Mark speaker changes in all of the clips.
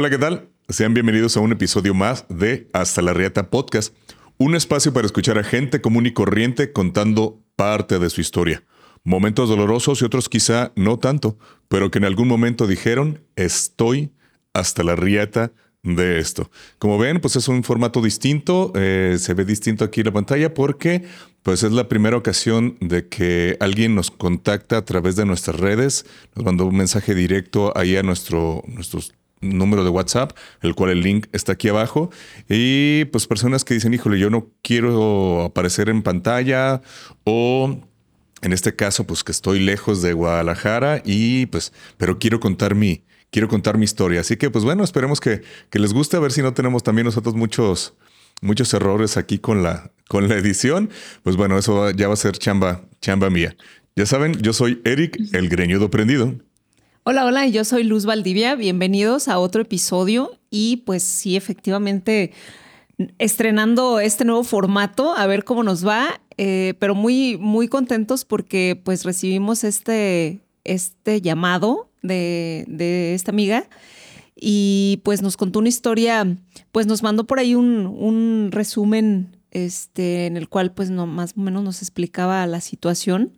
Speaker 1: Hola, ¿qué tal? Sean bienvenidos a un episodio más de Hasta la Riata Podcast, un espacio para escuchar a gente común y corriente contando parte de su historia. Momentos dolorosos y otros quizá no tanto, pero que en algún momento dijeron, estoy hasta la riata de esto. Como ven, pues es un formato distinto, eh, se ve distinto aquí en la pantalla porque pues es la primera ocasión de que alguien nos contacta a través de nuestras redes, nos mandó un mensaje directo ahí a nuestro, nuestros número de WhatsApp, el cual el link está aquí abajo. Y pues personas que dicen, híjole, yo no quiero aparecer en pantalla o en este caso, pues que estoy lejos de Guadalajara y pues, pero quiero contar mi, quiero contar mi historia. Así que pues bueno, esperemos que, que les guste, a ver si no tenemos también nosotros muchos, muchos errores aquí con la, con la edición. Pues bueno, eso ya va a ser chamba, chamba mía. Ya saben, yo soy Eric, el greñudo prendido.
Speaker 2: Hola, hola, yo soy Luz Valdivia. Bienvenidos a otro episodio. Y pues sí, efectivamente, estrenando este nuevo formato, a ver cómo nos va, eh, pero muy, muy contentos porque pues recibimos este, este llamado de, de, esta amiga y pues nos contó una historia, pues nos mandó por ahí un, un resumen este, en el cual pues no, más o menos nos explicaba la situación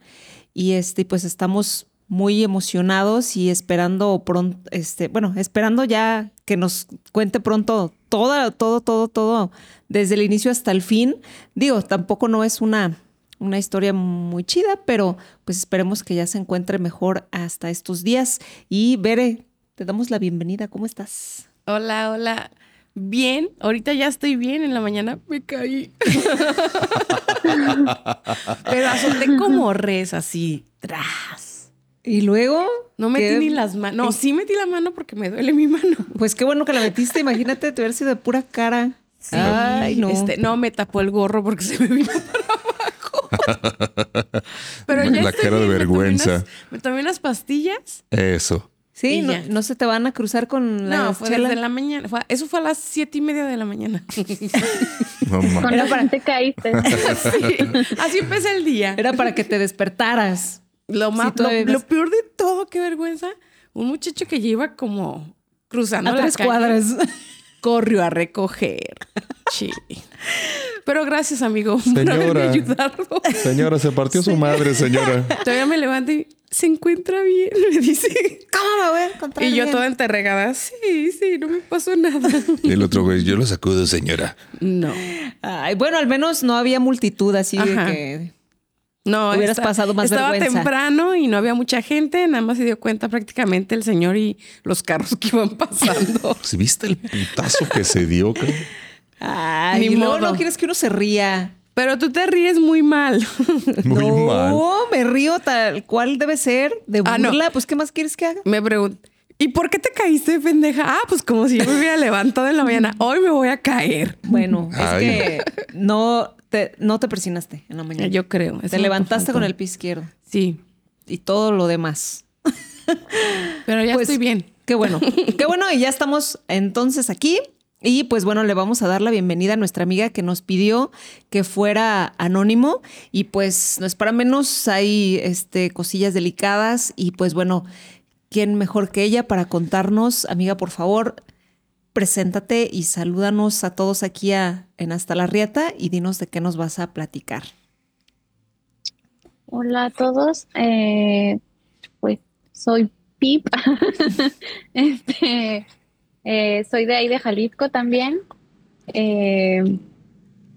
Speaker 2: y este, pues estamos muy emocionados y esperando pronto, este, bueno, esperando ya que nos cuente pronto todo, todo, todo, todo, desde el inicio hasta el fin. Digo, tampoco no es una, una historia muy chida, pero pues esperemos que ya se encuentre mejor hasta estos días. Y Bere, te damos la bienvenida, ¿cómo estás?
Speaker 3: Hola, hola. Bien, ahorita ya estoy bien, en la mañana me caí. Pero azoté como res así, tras.
Speaker 2: Y luego.
Speaker 3: No metí ni las manos. No, sí metí la mano porque me duele mi mano.
Speaker 2: Pues qué bueno que la metiste. Imagínate te hubiera sido de pura cara.
Speaker 3: Ay, no. Este, no, me tapó el gorro porque se me vino para abajo. Pero ya
Speaker 1: La cara de vergüenza.
Speaker 3: Me tomé, unas, pastillas.
Speaker 1: Eso.
Speaker 2: Sí, no, se te van a cruzar con la
Speaker 3: No, fue desde la mañana. eso fue a las siete y media de la mañana.
Speaker 4: no, para te caíste.
Speaker 3: así empecé el día.
Speaker 2: Era para que te despertaras.
Speaker 3: Lo, más, lo, peor de todo, qué vergüenza, un muchacho que lleva como cruzando
Speaker 2: a las cuadras
Speaker 3: corrió a recoger. Sí. Pero gracias, amigo, señora, por ayudarlo.
Speaker 1: Señora, se partió su madre, señora.
Speaker 3: Todavía me levanto y se encuentra bien, me dice.
Speaker 2: ¿Cómo me voy a encontrar
Speaker 3: Y yo toda enterregada, sí, sí, no me pasó nada.
Speaker 1: Y el otro güey, yo lo sacudo, señora.
Speaker 3: No.
Speaker 2: Ay, bueno, al menos no había multitud así de que
Speaker 3: no,
Speaker 2: hubieras pasado más
Speaker 3: estaba
Speaker 2: vergüenza.
Speaker 3: temprano y no había mucha gente, nada más se dio cuenta prácticamente el señor y los carros que iban pasando.
Speaker 1: ¿Si viste el putazo que se dio?
Speaker 2: Ay, Ni no, no quieres que uno se ría.
Speaker 3: Pero tú te ríes muy mal.
Speaker 1: Muy
Speaker 2: no,
Speaker 1: mal.
Speaker 2: me río tal cual debe ser, de burla. Ah, no. Pues, ¿qué más quieres que haga?
Speaker 3: Me pregunto, ¿y por qué te caíste, pendeja? Ah, pues como si yo me hubiera levantado en la mañana. Hoy me voy a caer.
Speaker 2: Bueno, es que no, no te persinaste en la mañana.
Speaker 3: Yo creo.
Speaker 2: Te levantaste con el pie izquierdo.
Speaker 3: Sí.
Speaker 2: Y todo lo demás.
Speaker 3: Pero ya pues, estoy bien.
Speaker 2: Qué bueno. qué bueno. Y ya estamos entonces aquí. Y pues bueno, le vamos a dar la bienvenida a nuestra amiga que nos pidió que fuera anónimo. Y pues no es para menos, hay este, cosillas delicadas. Y pues bueno, ¿quién mejor que ella para contarnos? Amiga, por favor, preséntate y salúdanos a todos aquí en Hasta la Rieta y dinos de qué nos vas a platicar.
Speaker 4: Hola a todos, eh, pues soy Pip, este, eh, soy de ahí de Jalisco también. Eh,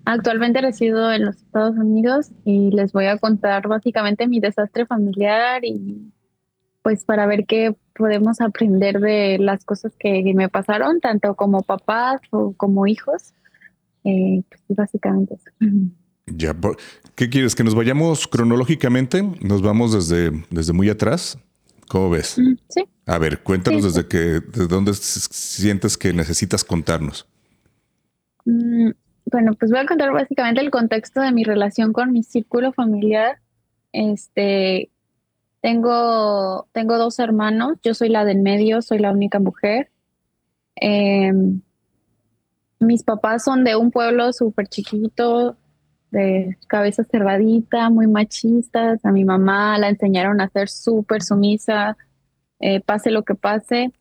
Speaker 4: actualmente resido en los Estados Unidos y les voy a contar básicamente mi desastre familiar y pues para ver qué podemos aprender de las cosas que me pasaron, tanto como papás o como hijos. Eh, pues básicamente eso.
Speaker 1: Ya, ¿qué quieres? ¿Que nos vayamos cronológicamente? ¿Nos vamos desde, desde muy atrás? ¿Cómo ves?
Speaker 4: Mm, sí.
Speaker 1: A ver, cuéntanos desde que, desde dónde sientes que necesitas contarnos.
Speaker 4: Mm, bueno, pues voy a contar básicamente el contexto de mi relación con mi círculo familiar. Este, tengo, tengo dos hermanos, yo soy la del medio, soy la única mujer. Em, mis papás son de un pueblo súper chiquito, de cabeza cerradita, muy machistas. A mi mamá la enseñaron a ser súper sumisa, eh, pase lo que pase.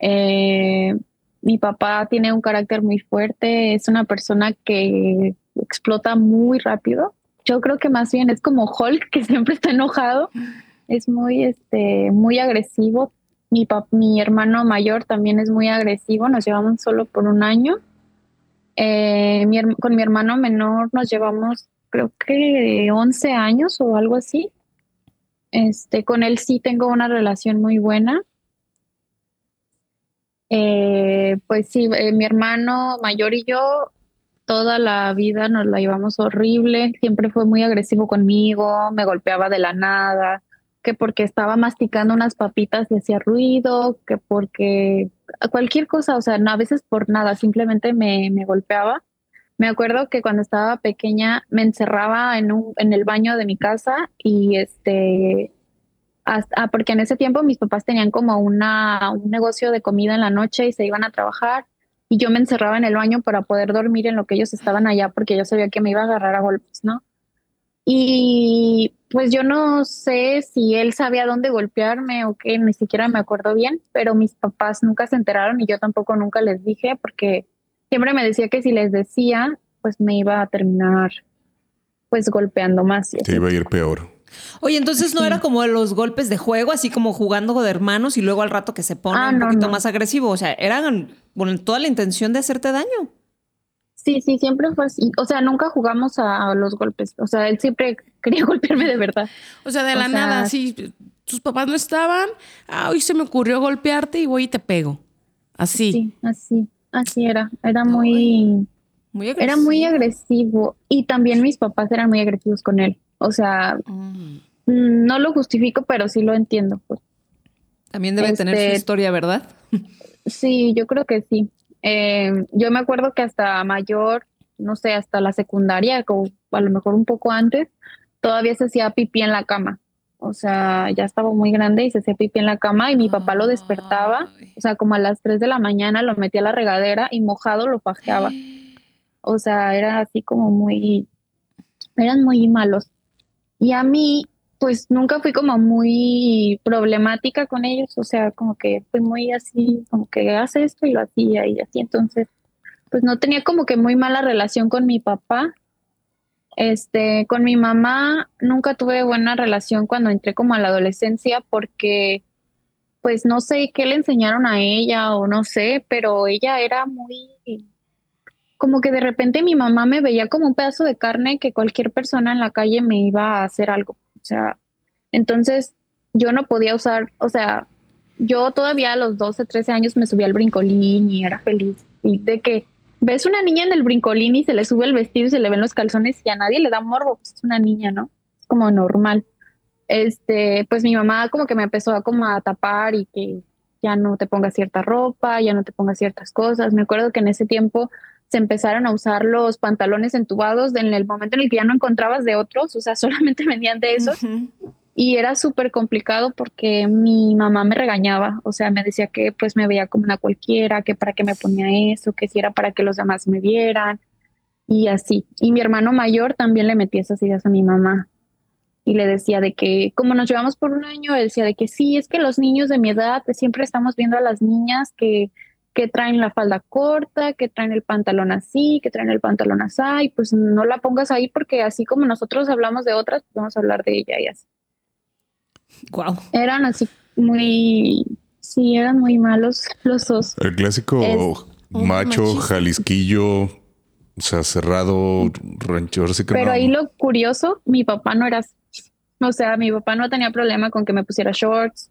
Speaker 4: Eh, mi papá tiene un carácter muy fuerte, es una persona que explota muy rápido. Yo creo que más bien es como Hulk, que siempre está enojado. Es muy, este, muy agresivo. Mi, mi hermano mayor también es muy agresivo, nos llevamos solo por un año. Eh, con mi hermano menor nos llevamos creo que 11 años o algo así. Este, con él sí tengo una relación muy buena. Eh, pues sí, eh, mi hermano mayor y yo toda la vida nos la llevamos horrible, siempre fue muy agresivo conmigo, me golpeaba de la nada, que porque estaba masticando unas papitas y hacía ruido, que porque cualquier cosa, o sea, no, a veces por nada, simplemente me, me golpeaba. Me acuerdo que cuando estaba pequeña me encerraba en, un, en el baño de mi casa y este, hasta, porque en ese tiempo mis papás tenían como una, un negocio de comida en la noche y se iban a trabajar y yo me encerraba en el baño para poder dormir en lo que ellos estaban allá porque yo sabía que me iba a agarrar a golpes, ¿no? Y pues yo no sé si él sabía dónde golpearme o qué, ni siquiera me acuerdo bien, pero mis papás nunca se enteraron y yo tampoco nunca les dije porque siempre me decía que si les decía, pues me iba a terminar pues golpeando más.
Speaker 1: Te iba a ir peor.
Speaker 2: Oye, entonces no era como los golpes de juego, así como jugando de hermanos y luego al rato que se pone ah, un poquito más agresivo. O sea, eran con toda la intención de hacerte daño.
Speaker 4: Sí, sí, siempre fue así. O sea, nunca jugamos a, los golpes. O sea, él siempre quería golpearme de verdad.
Speaker 3: O sea, de la nada, sí. Tus papás no estaban. Ah, hoy se me ocurrió golpearte y voy y te pego. Así.
Speaker 4: Sí, así. Así era. Era muy. Muy agresivo. Era muy agresivo. Y también mis papás eran muy agresivos con él. O sea, mm. no lo justifico, pero sí lo entiendo. Pues.
Speaker 2: También debe tener su este, historia, ¿verdad?
Speaker 4: Sí, yo creo que sí. Eh, yo me acuerdo que hasta mayor, no sé, hasta la secundaria, a lo mejor un poco antes, todavía se hacía pipí en la cama. O sea, ya estaba muy grande y se hacía pipí en la cama y mi papá lo despertaba, o sea, como a las 3 de la mañana lo metía a la regadera y mojado lo pajeaba. O sea, era así como muy, eran muy malos. Y a mí, pues nunca fui como muy problemática con ellos, o sea, como que fui muy así, como que hace esto y lo hacía y así, entonces, pues no tenía como que muy mala relación con mi papá. Este, con mi mamá nunca tuve buena relación cuando entré como a la adolescencia porque pues no sé qué le enseñaron a ella o no sé, pero ella era muy como que de repente mi mamá me veía como un pedazo de carne que cualquier persona en la calle me iba a hacer algo. O sea, entonces yo no podía usar, o sea, yo todavía a los 12, 13 años me subía al brincolín y era feliz. Y de que ves una niña en el brincolín y se le sube el vestido y se le ven los calzones y a nadie le da morbo, pues es una niña, ¿no? Es como normal. Este, pues mi mamá como que me empezó a como a tapar y que ya no te pongas cierta ropa, ya no te pongas ciertas cosas. Me acuerdo que en ese tiempo se empezaron a usar los pantalones entubados en el momento en el que ya no encontrabas de otros, o sea, solamente venían de esos. Y era súper complicado porque mi mamá me regañaba, o sea, me decía que pues me veía como una cualquiera, que para qué me ponía eso, que si era para que los demás me vieran y así. Y mi hermano mayor también le metía esas ideas a mi mamá y le decía de que como nos llevamos por un año, él decía de que sí, es que los niños de mi edad pues, siempre estamos viendo a las niñas que que traen la falda corta, que traen el pantalón así, que traen el pantalón así, y pues no la pongas ahí porque así como nosotros hablamos de otras, pues vamos a hablar de ella y así.
Speaker 2: Wow.
Speaker 4: Eran así muy, sí, eran muy malos los dos.
Speaker 1: El clásico macho, jalisquillo, o sea, cerrado, rancho.
Speaker 4: Pero ahí lo curioso, mi papá no era, o sea, mi papá no tenía problema con que me pusiera shorts,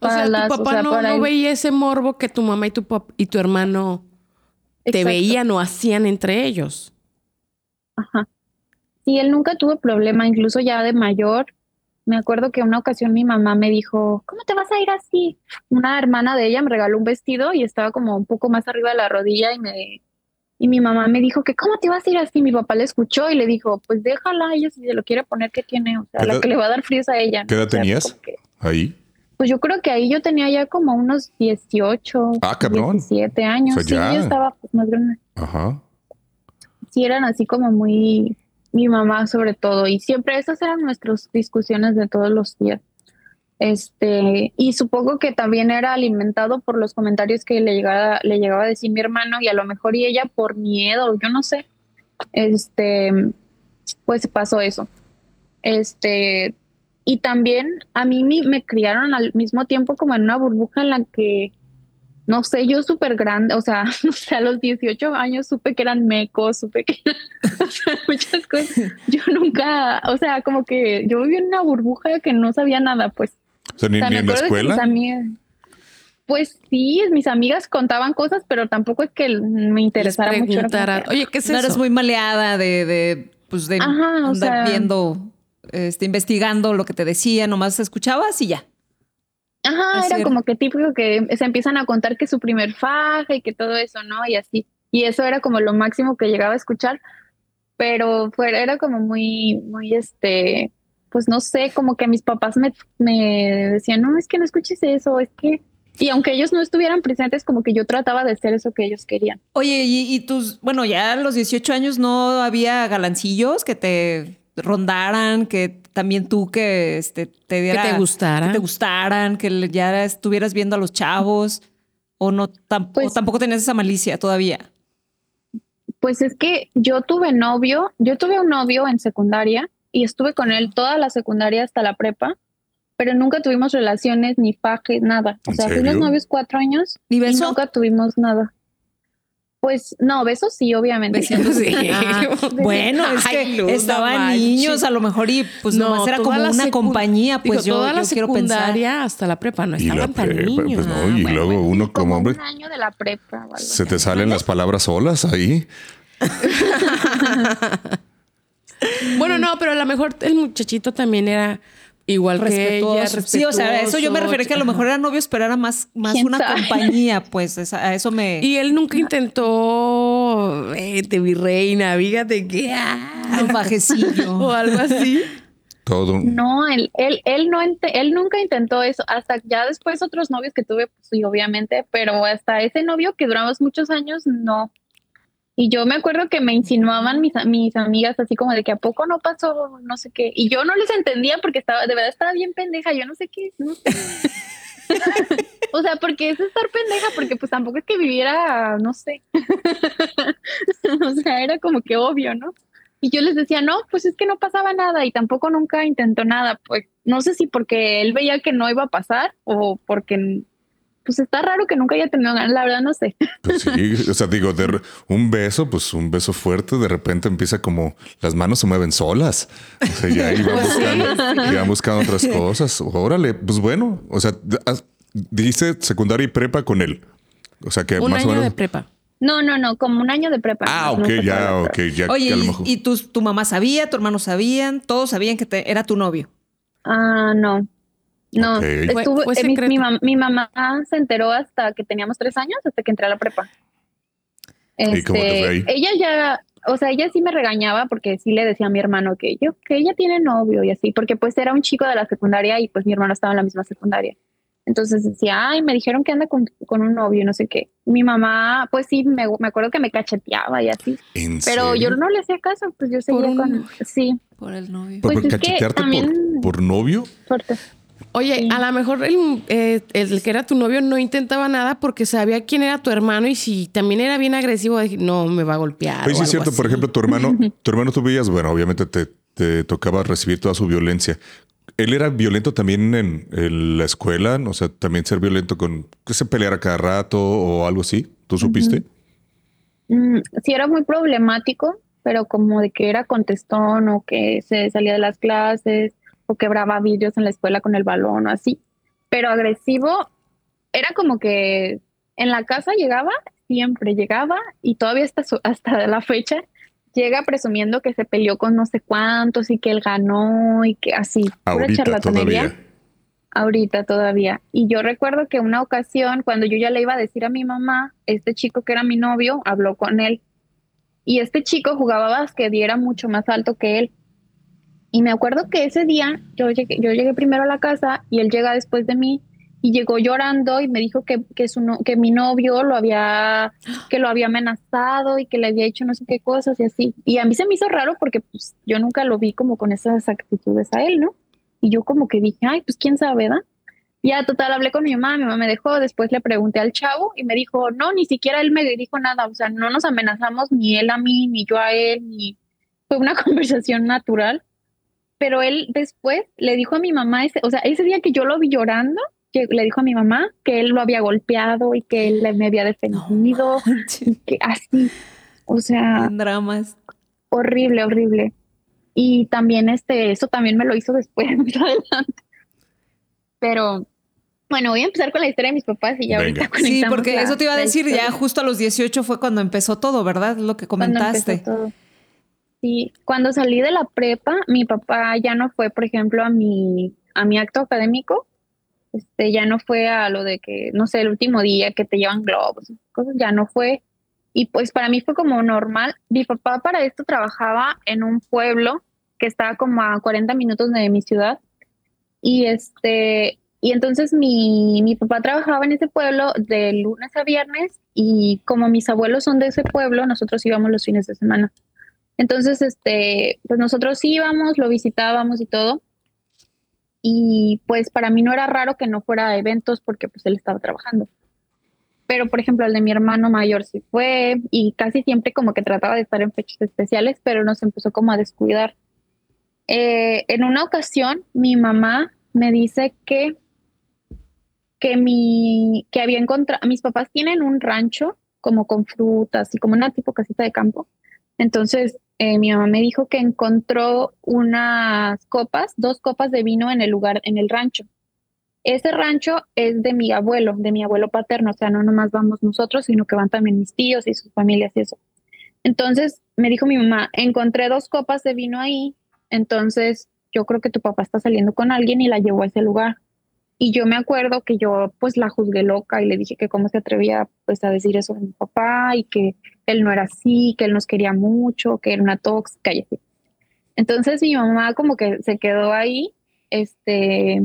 Speaker 3: o sea, tu papá no, veía ese morbo que tu mamá y tu, y tu hermano te veían o hacían entre ellos.
Speaker 4: Ajá. Sí, él nunca tuvo problema, incluso ya de mayor. Me acuerdo que una ocasión mi mamá me dijo, ¿cómo te vas a ir así? Una hermana de ella me regaló un vestido y estaba como un poco más arriba de la rodilla y me y mi mamá me dijo que cómo te vas a ir así. Mi papá le escuchó y le dijo, pues déjala, ella si se lo quiere poner, ¿qué tiene? O sea, la que le va a dar frío es a ella.
Speaker 1: ¿Qué edad tenías ahí?
Speaker 4: Pues yo creo que ahí yo tenía ya como unos 18, ah, 17 años. sí, yo estaba pues, más grande. Ajá. Sí, eran así como muy, mi mamá sobre todo. Y siempre esas eran nuestras discusiones de todos los días. Este, y supongo que también era alimentado por los comentarios que le llegaba, le llegaba a decir mi hermano y a lo mejor y ella por miedo, yo no sé. Este, pues pasó eso. Este, y también a mí me, criaron al mismo tiempo como en una burbuja en la que, no sé, yo súper grande, o sea, a los 18 años supe que eran mecos, supe que muchas cosas. Yo nunca, o sea, como que yo viví en una burbuja que no sabía nada, pues.
Speaker 1: O sea, ni, en la escuela.
Speaker 4: Pues sí, mis amigas contaban cosas, pero tampoco es que me interesara mucho.
Speaker 2: Oye, ¿qué es no eres muy maleada de, de pues de andar viendo este, investigando lo que te decía, nomás escuchabas y ya.
Speaker 4: Ajá, era, como que típico que se empiezan a contar que su primer faja y que todo eso, ¿no? Y así. Y eso era como lo máximo que llegaba a escuchar, pero fue, era como muy, muy este, pues no sé, como que mis papás me, me decían, no, es que no escuches eso, es que y aunque ellos no estuvieran presentes, como que yo trataba de hacer eso que ellos querían.
Speaker 2: Oye, y, y, tus, bueno, ya a los 18 años no había galancillos que te rondaran, que también tú que este, te diera,
Speaker 3: que te gustaran.
Speaker 2: Que te gustaran, que ya estuvieras viendo a los chavos, o no pues tampoco tenías esa malicia todavía.
Speaker 4: Pues es que yo tuve novio, yo tuve un novio en secundaria y estuve con él toda la secundaria hasta la prepa, pero nunca tuvimos relaciones ni paje, nada. O sea, fuimos novios cuatro años y nunca tuvimos nada. Pues no, besos sí, obviamente. Besos sí.
Speaker 2: bueno, es que estaban niños a lo mejor y pues no, nomás era como una compañía, pues yo,
Speaker 3: toda la
Speaker 2: quiero pensar.
Speaker 3: hasta la prepa no estaban tan niños. Pues no,
Speaker 1: y luego uno como, hombre.
Speaker 4: Un año de la prepa.
Speaker 1: Se te salen las palabras solas ahí.
Speaker 3: bueno, no, pero a lo mejor el muchachito también era Igual que ella,
Speaker 2: Sí, o sea, eso yo me refería que a lo mejor era novio, pero era más, más una compañía, pues a eso me...
Speaker 3: Y él nunca intentó, eh, te virreina, fíjate que...
Speaker 2: Ah, un fajecillo.
Speaker 3: o algo así.
Speaker 1: Todo.
Speaker 4: No, él, él, él, no él nunca intentó eso. Hasta ya después otros novios que tuve, pues sí, obviamente, pero hasta ese novio que duramos muchos años, no. Y yo me acuerdo que me insinuaban mis, mis amigas así como de que a poco no pasó, no sé qué. Y yo no les entendía porque estaba, de verdad estaba bien pendeja, yo no sé qué, no sé. o sea, porque es estar pendeja, porque pues tampoco es que viviera, no sé. o sea, era como que obvio, ¿no? Y yo les decía, no, pues es que no pasaba nada y tampoco nunca intentó nada. Pues no sé si porque él veía que no iba a pasar o porque pues está raro que nunca haya tenido ganas, la verdad no sé.
Speaker 1: Pues sí, o sea, digo, de un beso, pues un beso fuerte, de repente empieza como las manos se mueven solas. O sea, ya iban pues buscando, buscando otras cosas. Órale, pues bueno, o sea, dice secundaria y prepa con él. O sea que
Speaker 3: un
Speaker 1: más
Speaker 3: año
Speaker 1: o menos.
Speaker 3: de prepa.
Speaker 4: No, no, no, como un año de prepa.
Speaker 1: Ah, ok, ya, ok, ya.
Speaker 2: Oye, ¿y, tu, mamá sabía, tu hermano sabían, todos sabían que te, era tu novio?
Speaker 4: Ah, no. No, estuvo, eh, mi, mamá se enteró hasta que teníamos tres años, hasta que entré a la prepa. Este, ella ya, o sea, ella sí me regañaba porque sí le decía a mi hermano que yo, que ella tiene novio y así, porque pues era un chico de la secundaria y pues mi hermano estaba en la misma secundaria. Entonces decía, ay, me dijeron que anda con, un novio, no sé qué. Mi mamá, pues sí, me, acuerdo que me cacheteaba y así. Pero yo no le hacía caso, pues yo seguía con, sí.
Speaker 2: Por el novio.
Speaker 1: Pues, cachetearte por, novio?
Speaker 4: Fuerte.
Speaker 3: Oye, a lo mejor eh, el, que era tu novio no intentaba nada porque sabía quién era tu hermano y si también era bien agresivo, no me va a golpear.
Speaker 1: Pues sí, es cierto. Por ejemplo, tu hermano, tu hermano tú veías, bueno, obviamente te, te, tocaba recibir toda su violencia. ¿Él era violento también en, la escuela? O sea, también ser violento con que se peleara cada rato o algo así. ¿Tú supiste?
Speaker 4: Mm, sí, era muy problemático, pero como de que era contestón o que se salía de las clases quebraba vidrios en la escuela con el balón o así. Pero agresivo era como que en la casa llegaba, siempre llegaba y todavía hasta, hasta la fecha llega presumiendo que se peleó con no sé cuántos y que él ganó y que así.
Speaker 1: Ahorita todavía.
Speaker 4: Ahorita todavía. Y yo recuerdo que una ocasión, cuando yo ya le iba a decir a mi mamá, este chico que era mi novio, habló con él. Y este chico jugaba básquet y era mucho más alto que él. Y me acuerdo que ese día yo llegué, yo llegué primero a la casa y él llega después de mí y llegó llorando y me dijo que, que, su que mi novio lo había, que lo había amenazado y que le había hecho no sé qué cosas y así. Y a mí se me hizo raro porque pues, yo nunca lo vi como con esas actitudes a él, ¿no? Y yo como que dije, ay, pues quién sabe, ¿verdad? Ya, total, hablé con mi mamá, mi mamá me dejó, después le pregunté al chavo y me dijo, no, ni siquiera él me dijo nada, o sea, no nos amenazamos ni él a mí, ni yo a él, ni fue una conversación natural. Pero él después le dijo a mi mamá, ese, o sea, ese día que yo lo vi llorando, que le dijo a mi mamá que él lo había golpeado y que él me había defendido, que así, o sea,
Speaker 2: En dramas.
Speaker 4: horrible, horrible. Y también este, eso también me lo hizo después, más adelante. Pero bueno, voy a empezar con la historia de mis papás y ya
Speaker 1: Venga.
Speaker 4: ahorita
Speaker 2: Sí,
Speaker 4: conectamos
Speaker 2: porque
Speaker 4: la-
Speaker 2: eso te iba a decir, ya justo a los 18 fue cuando empezó todo, ¿verdad? Lo que
Speaker 4: Cuando empezó
Speaker 2: comentaste.
Speaker 4: todo. Sí, cuando salí de la prepa, mi papá ya no fue, por ejemplo, a mi, a mi acto académico. Este, ya no fue a lo de que, no sé, el último día que te llevan globos, cosas, ya no fue. Y pues para mí fue como normal. Mi papá para esto trabajaba en un pueblo que estaba como a 40 minutos de mi ciudad. Y este, y entonces mi, mi papá trabajaba en ese pueblo de lunes a viernes y como mis abuelos son de ese pueblo, nosotros íbamos los fines de semana. Entonces, este, pues nosotros íbamos, lo visitábamos y todo. Y pues para mí no era raro que no fuera a eventos porque pues él estaba trabajando. Pero por ejemplo, el de mi hermano mayor sí fue y casi siempre como que trataba de estar en fechas especiales, pero nos empezó como a descuidar. Eh, en una ocasión, mi mamá me dice que que mi que había encontrado, mis papás tienen un rancho como con frutas y como una tipo casita de campo. Entonces, eh, mi mamá me dijo que encontró unas copas, dos copas de vino en el lugar, en el rancho. Ese rancho es de mi abuelo, de mi abuelo paterno, o sea, no nomás vamos nosotros, sino que van también mis tíos y sus familias y eso. Entonces, me dijo mi mamá, encontré dos copas de vino ahí, entonces yo creo que tu papá está saliendo con alguien y la llevó a ese lugar. Y yo me acuerdo que yo pues la juzgué loca y le dije que cómo se atrevía pues a decir eso de mi papá y que él no era así, que él nos quería mucho, que era una tóxica y así. Entonces mi mamá como que se quedó ahí, este,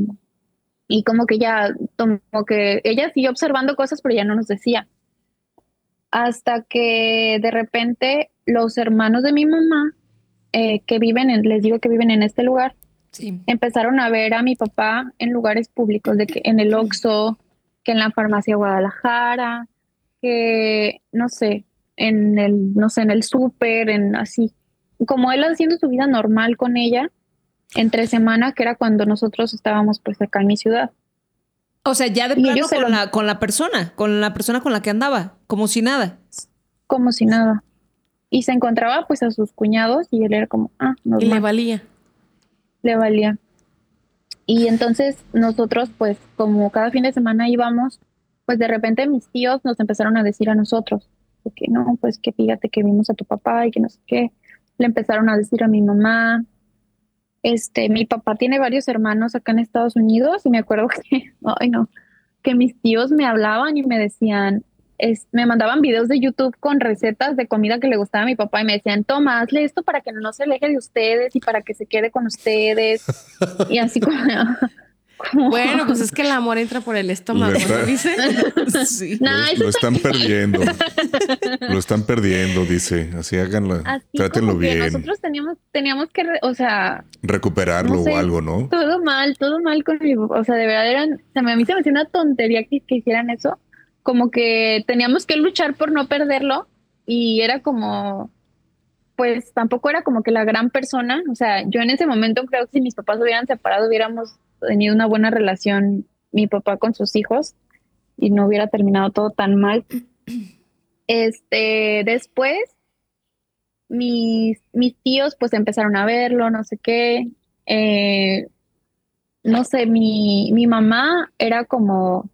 Speaker 4: y como que ya, como que ella siguió observando cosas, pero ya no nos decía. Hasta que de repente los hermanos de mi mamá, eh, que viven, en, les digo que viven en este lugar,
Speaker 2: Sí.
Speaker 4: empezaron a ver a mi papá en lugares públicos, de que en el Oxxo, que en la farmacia Guadalajara, que no sé, en el, no sé, en el súper, en así, como él haciendo su vida normal con ella, entre semana, que era cuando nosotros estábamos pues acá en mi ciudad.
Speaker 2: O sea, ya de
Speaker 4: Y
Speaker 2: plano con,
Speaker 4: lo-
Speaker 2: la, con la persona, con la persona con la que andaba, como si nada.
Speaker 4: como si nada. Y se encontraba pues a sus cuñados y él era como, ah,
Speaker 3: Y le
Speaker 4: normal.
Speaker 3: valía.
Speaker 4: le valía. Y entonces nosotros, pues como cada fin de semana íbamos, pues de repente mis tíos nos empezaron a decir a nosotros, que no, pues que fíjate que vimos a tu papá y que no sé qué. Le empezaron a decir a mi mamá. Este, mi papá tiene varios hermanos acá en Estados Unidos y me acuerdo que, ay no, que mis tíos me hablaban y me decían, es, me mandaban videos de YouTube con recetas de comida que le gustaba a mi papá y me decían, toma, hazle esto para que no se aleje de ustedes y para que se quede con ustedes. y así como...
Speaker 3: Bueno, pues es que el amor entra por el estómago,
Speaker 1: Le está-
Speaker 3: ¿no dice?
Speaker 2: Sí.
Speaker 4: No,
Speaker 1: lo, están perdiendo. Lo están perdiendo, dice. Así háganlo.
Speaker 4: así
Speaker 1: Trátenlo
Speaker 4: como que
Speaker 1: bien.
Speaker 4: nosotros teníamos, teníamos que, o sea,
Speaker 1: Recuperarlo
Speaker 4: no sé.
Speaker 1: o algo, ¿no?
Speaker 4: todo mal, todo mal con mi papá. O sea, de verdad eran, se me, a mí se me hacía una tontería que, que hicieran eso. Como que teníamos que luchar por no perderlo y era como, pues tampoco era como que la gran persona. O sea, yo en ese momento creo que si mis papás hubieran separado, hubiéramos tenido una buena relación, mi papá con sus hijos, y no hubiera terminado todo tan mal. Este, después, mis, mis tíos pues empezaron a verlo, no sé qué. Eh, no sé, mi, mi mamá era como,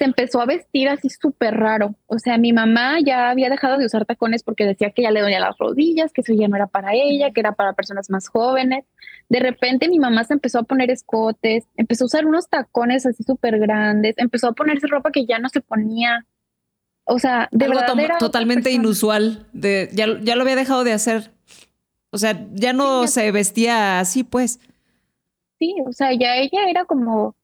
Speaker 4: se empezó a vestir así súper raro. O sea, mi mamá ya había dejado de usar tacones porque decía que ya le dolía las rodillas, que eso ya no era para ella, que era para personas más jóvenes. De repente mi mamá se empezó a poner escotes, empezó a usar unos tacones así súper grandes, empezó a ponerse ropa que ya no se ponía. O sea, de
Speaker 2: Algo
Speaker 4: verdad era
Speaker 2: totalmente inusual. De, ya, ya lo había dejado de hacer. O sea, ya no
Speaker 4: Sí,
Speaker 2: se vestía así, pues.
Speaker 4: Sí, o sea, ya ella era como,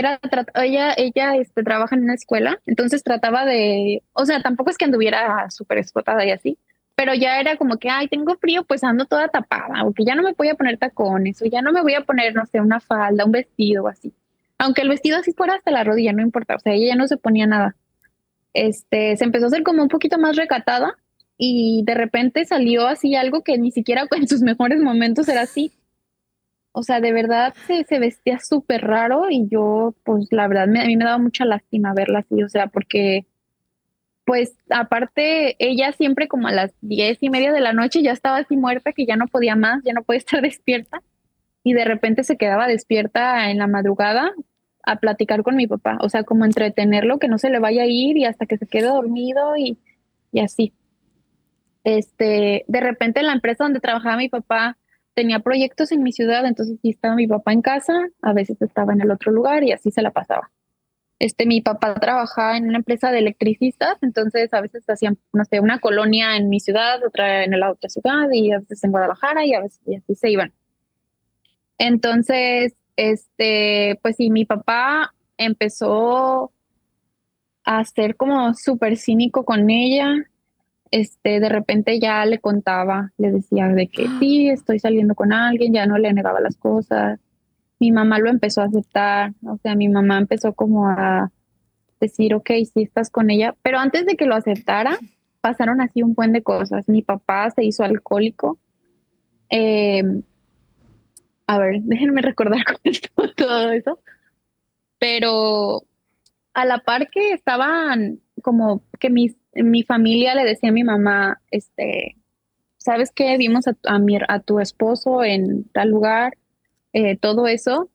Speaker 4: era, ella, ella este, trabaja en una escuela, entonces trataba de, o sea, tampoco es que anduviera súper escotada y así, pero ya era como que, ay, tengo frío, pues ando toda tapada, o que ya no me voy a poner tacones, o ya no me voy a poner, no sé, una falda, un vestido o así. aunque el vestido así fuera hasta la rodilla, no importa, o sea, ella ya no se ponía nada. Este, se empezó a hacer como un poquito más recatada y de repente salió así algo que ni siquiera en sus mejores momentos era así. O sea, de verdad se, se vestía súper raro y yo, pues la verdad, me, a mí me daba mucha lástima verla así, o sea, porque pues aparte ella siempre como a las diez y media de la noche ya estaba así muerta, que ya no podía más, ya no podía estar despierta y de repente se quedaba despierta en la madrugada a platicar con mi papá, o sea, como entretenerlo, que no se le vaya a ir y hasta que se quede dormido y, y así. Este, de repente la empresa donde trabajaba mi papá tenía proyectos en mi ciudad, entonces sí estaba mi papá en casa, a veces estaba en el otro lugar y así se la pasaba. Este, mi papá trabajaba en una empresa de electricistas, entonces a veces hacían, no sé, una colonia en mi ciudad, otra en la otra ciudad y a veces en Guadalajara y a veces y así se iban. Entonces, este, pues sí, mi papá empezó a ser como súper cínico con ella. Este, de repente ya le contaba, le decía de que sí, estoy saliendo con alguien, ya no le negaba las cosas. Mi mamá lo empezó a aceptar, o sea, mi mamá empezó como a decir, ok, sí estás con ella, pero antes de que lo aceptara, pasaron así un buen de cosas. Mi papá se hizo alcohólico. Eh, a ver, déjenme recordar cómo todo eso. Pero a la par que estaban como que mi, mi familia le decía a mi mamá, este, ¿sabes qué? Vimos a, a, mi, a tu esposo en tal lugar, eh, todo eso.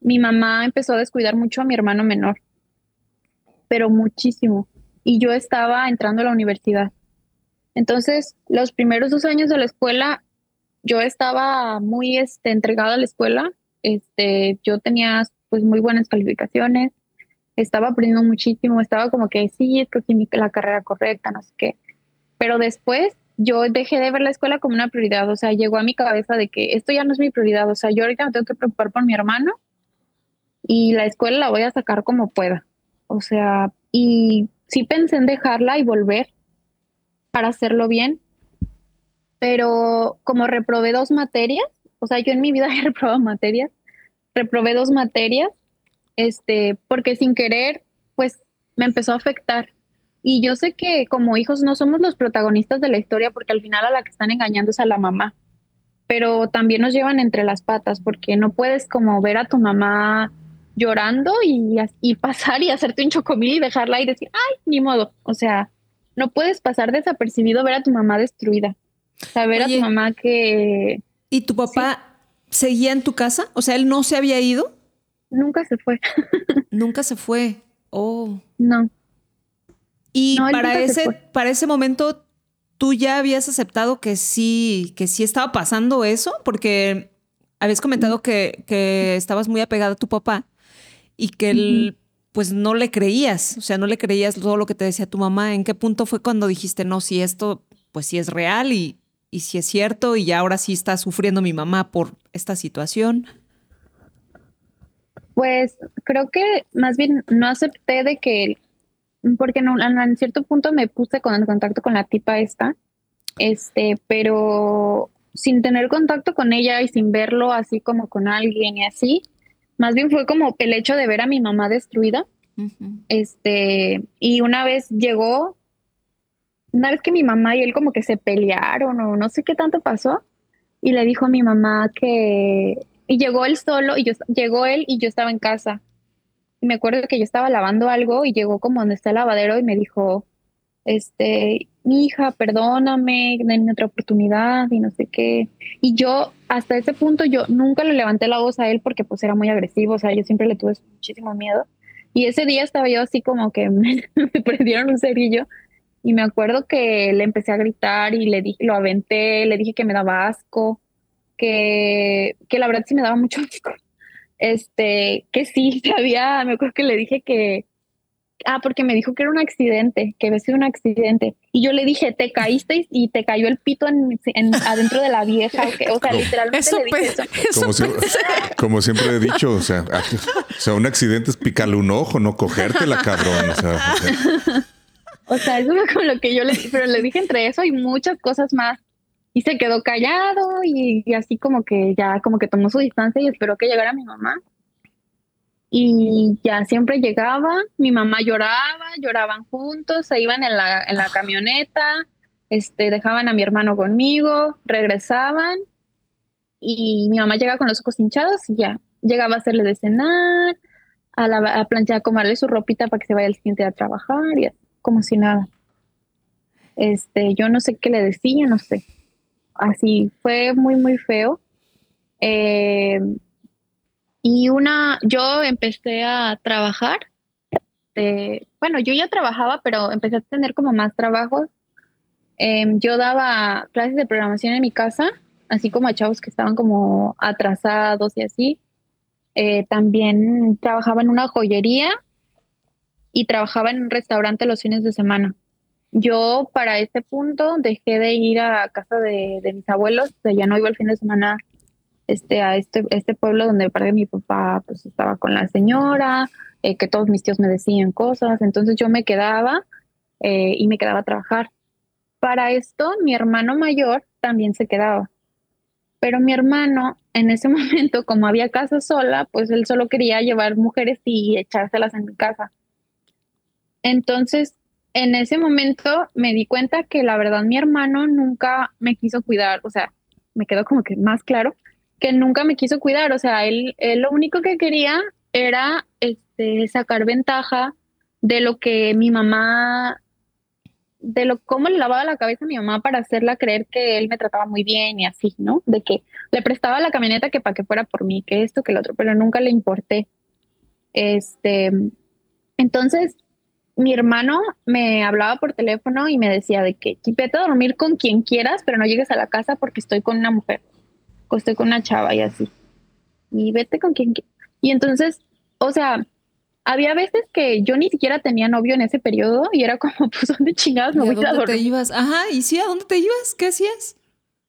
Speaker 4: Mi mamá empezó a descuidar mucho a mi hermano menor, pero muchísimo. Y yo estaba entrando a la universidad. Entonces, los primeros dos años de la escuela, yo estaba muy este, entregada a la escuela. Este, yo tenía pues muy buenas calificaciones, estaba aprendiendo muchísimo, estaba como que sí, escogí la carrera correcta, no sé qué. Pero después yo dejé de ver la escuela como una prioridad, o sea, llegó a mi cabeza de que esto ya no es mi prioridad, o sea, yo ahorita me tengo que preocupar por mi hermano y la escuela la voy a sacar como pueda. O sea, y sí pensé en dejarla y volver para hacerlo bien, pero como reprobé dos materias, o sea, yo en mi vida he reprobado materias, reprobé dos materias, este, porque sin querer, pues me empezó a afectar. Y yo sé que como hijos no somos los protagonistas de la historia, porque al final a la que están engañando es a la mamá, pero también nos llevan entre las patas, porque no puedes como ver a tu mamá llorando y, y pasar y hacerte un chocomil y dejarla y decir, ay, ni modo. O sea, no puedes pasar desapercibido ver a tu mamá destruida. Saber a tu mamá que...
Speaker 2: ¿Y tu papá seguía en tu casa? O sea, él no se había ido.
Speaker 4: Nunca se fue.
Speaker 2: nunca se fue. Oh.
Speaker 4: No.
Speaker 2: Y para ese, para ese momento, ¿tú ya habías aceptado que sí, que sí estaba pasando eso? Porque habías comentado que, que estabas muy apegada a tu papá y que él, pues no le creías, o sea, no le creías todo lo que te decía tu mamá. ¿En qué punto fue cuando dijiste, no, si esto, pues sí es real y, y si es cierto y ahora sí está sufriendo mi mamá por esta situación?
Speaker 4: Pues creo que más bien no acepté de que, porque en cierto punto me puse con el contacto con la tipa esta, este, pero sin tener contacto con ella y sin verlo así como con alguien y así, más bien fue como el hecho de ver a mi mamá destruida. Este, y una vez llegó, una vez que mi mamá y él como que se pelearon o no sé qué tanto pasó, y le dijo a mi mamá que, y llegó él solo, y yo, llegó él y yo estaba en casa. Y me acuerdo que yo estaba lavando algo y llegó como donde está el lavadero y me dijo, este, mi hija, perdóname, denme otra oportunidad y no sé qué. Y yo, hasta ese punto, yo nunca le levanté la voz a él porque pues era muy agresivo, o sea, yo siempre le tuve muchísimo miedo. Y ese día estaba yo así como que me, me prendieron un cerillo y me acuerdo que le empecé a gritar y le lo aventé, le dije que me daba asco, que, que la verdad sí me daba mucho asco. Este, que sí, sabía, me acuerdo que le dije que, ah, porque me dijo que era un accidente, que había sido un accidente. Y yo le dije, te caíste y te cayó el pito en, adentro de la vieja. O sea, literalmente le dije eso.
Speaker 1: Como, como, siempre he dicho, o sea, o sea, un accidente es picarle un ojo, no cogértela, cabrón. O sea,
Speaker 4: o sea, eso fue como lo que yo le dije, pero le dije entre eso y muchas cosas más. Y se quedó callado y, así como que ya, como que tomó su distancia y esperó que llegara mi mamá. y ya siempre llegaba, mi mamá lloraba, lloraban juntos, se iban en la, en la camioneta, este, dejaban a mi hermano conmigo, regresaban y mi mamá llegaba con los ojos hinchados y ya llegaba a hacerle de cenar, a, la, a planchar, a comerle su ropita para que se vaya el siguiente a trabajar y como si nada. Este, yo no sé qué le decía, no sé. Así fue muy, muy feo. Eh, y una, yo empecé a trabajar. bueno, yo ya trabajaba, pero empecé a tener como más trabajos. Em, yo daba clases de programación en mi casa, así como a chavos que estaban como atrasados y así. Eh, también trabajaba en una joyería y trabajaba en un restaurante los fines de semana. Yo para este punto dejé de ir a casa de, de mis abuelos, ya no iba el fin de semana este, a este, este pueblo donde parte mi papá pues estaba con la señora, eh, que todos mis tíos me decían cosas, entonces yo me quedaba eh, y me quedaba a trabajar. Para esto, mi hermano mayor también se quedaba. Pero mi hermano, en ese momento, como había casa sola, pues él solo quería llevar mujeres y echárselas en mi casa. Entonces, en ese momento me di cuenta que la verdad mi hermano nunca me quiso cuidar, o sea, me quedó como que más claro que nunca me quiso cuidar, o sea, él, lo único que quería era este, sacar ventaja de lo que mi mamá, de lo cómo le lavaba la cabeza a mi mamá para hacerla creer que él me trataba muy bien y así, ¿no? De que le prestaba la camioneta que para que fuera por mí, que esto, que el otro, pero nunca le importé. Este, entonces, mi hermano me hablaba por teléfono y me decía de que vete a dormir con quien quieras, pero no llegues a la casa porque estoy con una mujer estoy con una chava y así. Y vete con quien Y entonces, o sea, había veces que yo ni siquiera tenía novio en ese periodo y era como, pues, ¿dónde chingados me voy
Speaker 2: a, dónde te ibas? Ajá, ¿y sí? ¿A dónde te ibas? ¿Qué hacías?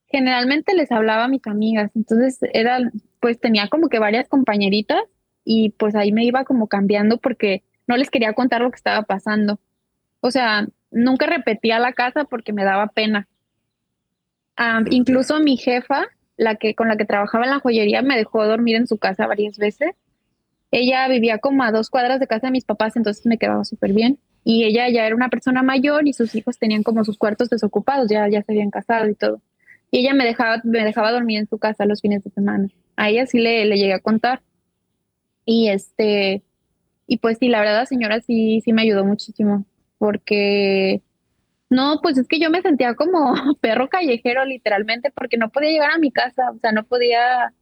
Speaker 4: Generalmente les hablaba a mis amigas, entonces era, pues tenía como que varias compañeritas y pues ahí me iba como cambiando porque no les quería contar lo que estaba pasando. O sea, nunca repetía la casa porque me daba pena. Incluso mi jefa la que con la que trabajaba en la joyería, me dejó dormir en su casa varias veces. Ella vivía como a dos cuadras de casa de mis papás, entonces me quedaba súper bien. Y ella ya era una persona mayor y sus hijos tenían como sus cuartos desocupados, ya, ya se habían casado y todo. Y ella me dejaba, me dejaba dormir en su casa los fines de semana. A ella sí le, le llegué a contar. Y este, y pues sí, la verdad, la señora sí, sí me ayudó muchísimo, porque no, pues es que yo me sentía como perro callejero literalmente porque no podía llegar a mi casa, o sea, no podía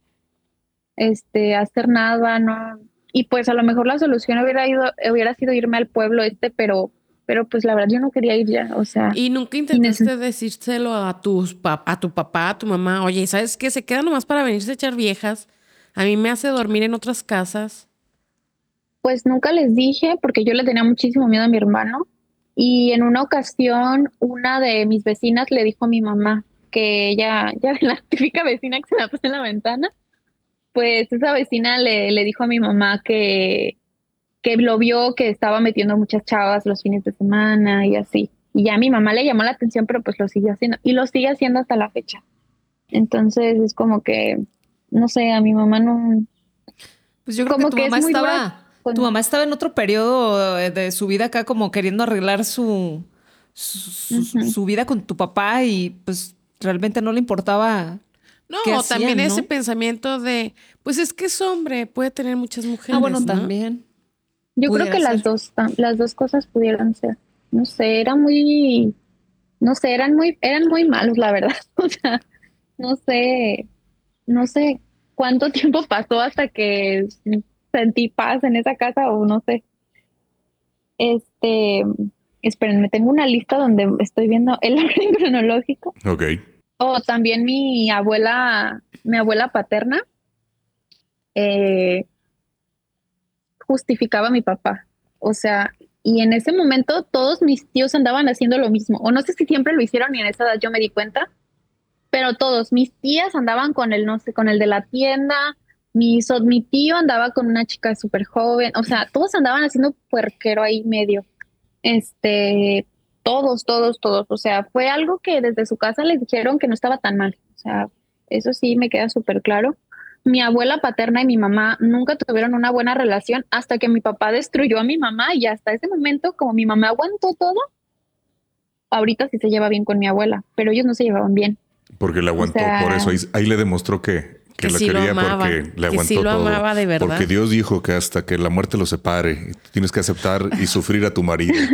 Speaker 4: este hacer nada, no. Y pues a lo mejor la solución hubiera ido hubiera sido irme al pueblo este, pero pero pues la verdad yo no quería ir ya, o sea.
Speaker 3: Y nunca intentaste decírselo a tus a tu papá, a tu mamá, oye, ¿sabes qué? Se queda nomás para venirse a echar viejas. A mí me hace dormir en otras casas.
Speaker 4: Pues nunca les dije porque yo le tenía muchísimo miedo a mi hermano y en una ocasión, una de mis vecinas le dijo a mi mamá que ella, ya la típica vecina que se la puso en la ventana, pues esa vecina le, le dijo a mi mamá que, que lo vio que estaba metiendo muchas chavas los fines de semana y así. Y ya a mi mamá le llamó la atención, pero pues lo sigue haciendo. Y lo sigue haciendo hasta la fecha. Entonces es como que, no sé, a mi mamá no...
Speaker 2: Pues yo creo como que tu mamá estaba tu mamá estaba en otro periodo de su vida acá como queriendo arreglar su, su, vida con tu papá y pues realmente no le importaba.
Speaker 3: No, también ese pensamiento de, pues es que es hombre, puede tener muchas mujeres.
Speaker 2: Ah, bueno, también.
Speaker 4: Yo creo que las dos, las dos cosas pudieron ser. No sé, era muy, no sé, eran muy, eran muy malos, la verdad. O sea, no sé, no sé cuánto tiempo pasó hasta que sentí paz en esa casa o no sé. Este, espérenme, tengo una lista donde estoy viendo el orden cronológico.
Speaker 1: Ok.
Speaker 4: O también mi abuela, mi abuela paterna, eh, justificaba a mi papá. O sea, y en ese momento todos mis tíos andaban haciendo lo mismo. O no sé si siempre lo hicieron y en esa edad yo me di cuenta. Pero todos, mis tías andaban con el, no sé, con el de la tienda, mi, mi tío andaba con una chica súper joven, o sea, todos andaban haciendo puerquero ahí medio. Este, todos, todos, todos. O sea, fue algo que desde su casa les dijeron que no estaba tan mal. O sea, eso sí me queda súper claro. mi abuela paterna y mi mamá nunca tuvieron una buena relación hasta que mi papá destruyó a mi mamá y hasta ese momento, como mi mamá aguantó todo, ahorita sí se lleva bien con mi abuela, pero ellos no se llevaban bien.
Speaker 1: Porque le aguantó, por eso ahí, le demostró que, que, lo quería porque le aguantó
Speaker 3: sí lo
Speaker 1: todo.
Speaker 3: Amaba de verdad.
Speaker 1: Porque Dios dijo que hasta que la muerte lo separe, tienes que aceptar y sufrir a tu marido.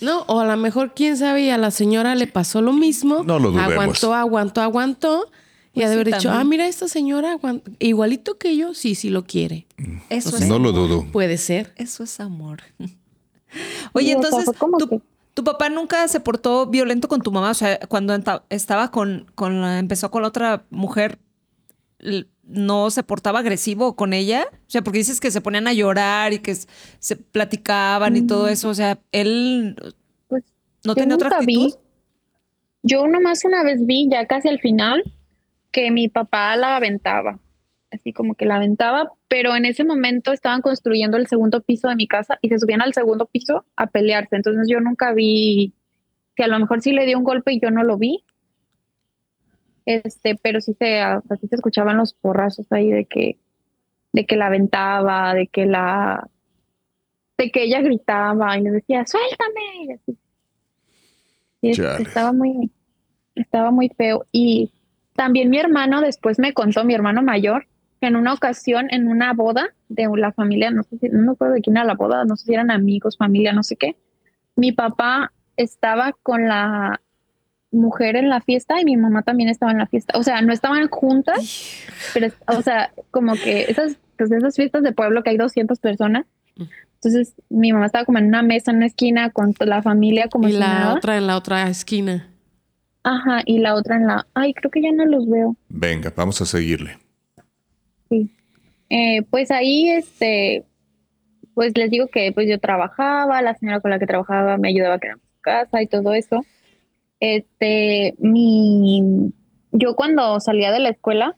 Speaker 3: No, o a lo mejor, quién sabe, y a la señora le pasó lo mismo.
Speaker 1: No lo dudemos.
Speaker 3: Aguantó, aguantó, aguantó. Y ha de
Speaker 2: Pues
Speaker 3: haber
Speaker 2: sí,
Speaker 3: dicho, ah, mira, esta señora aguanta- igualito que yo, sí, sí lo quiere.
Speaker 2: Eso
Speaker 3: O
Speaker 2: es
Speaker 3: sea,
Speaker 1: no lo dudo.
Speaker 3: Puede ser.
Speaker 2: Eso es amor. Oye,
Speaker 4: Sí, o sea,
Speaker 2: entonces, ¿tu,
Speaker 4: que-
Speaker 2: tu papá nunca se portó violento con tu mamá? O sea, cuando estaba con, con la, empezó con la otra mujer, ¿no se portaba agresivo con ella? O sea, porque dices que se ponían a llorar y que se platicaban y todo eso. O sea, él
Speaker 4: Pues
Speaker 2: no tenía otra
Speaker 4: nunca vi.
Speaker 2: actitud.
Speaker 4: Yo nomás una vez vi, ya casi al final, que mi papá la aventaba, así como que la aventaba, pero en ese momento estaban construyendo el segundo piso de mi casa y se subían al segundo piso a pelearse. Entonces yo nunca vi que a lo mejor sí le dio un golpe y yo no lo vi. Este, pero sí se, así se escuchaban los porrazos ahí de que, de que la aventaba, de que la, de que ella gritaba y le decía, suéltame. y así. Y estaba muy, estaba muy feo. Y también mi hermano después me contó, mi hermano mayor, que en una ocasión en una boda de la familia, no sé si, no me acuerdo de quién era la boda, no sé si eran amigos, familia, no sé qué, mi papá estaba con la mujer en la fiesta y mi mamá también estaba en la fiesta. O sea, no estaban juntas, pero, o sea, como que esas, pues esas fiestas de pueblo que hay 200 personas. Entonces, mi mamá estaba como en una mesa, en una esquina, con la familia como
Speaker 3: y
Speaker 4: si
Speaker 3: la
Speaker 4: nada.
Speaker 3: otra en la otra esquina.
Speaker 4: Ajá, y la otra en la... Ay, creo que ya no los veo.
Speaker 1: Venga, vamos a seguirle.
Speaker 4: Sí. Eh, pues ahí, este, pues les digo que pues yo trabajaba, la señora con la que trabajaba me ayudaba a en su casa y todo eso. Este, mi, yo cuando salía de la escuela,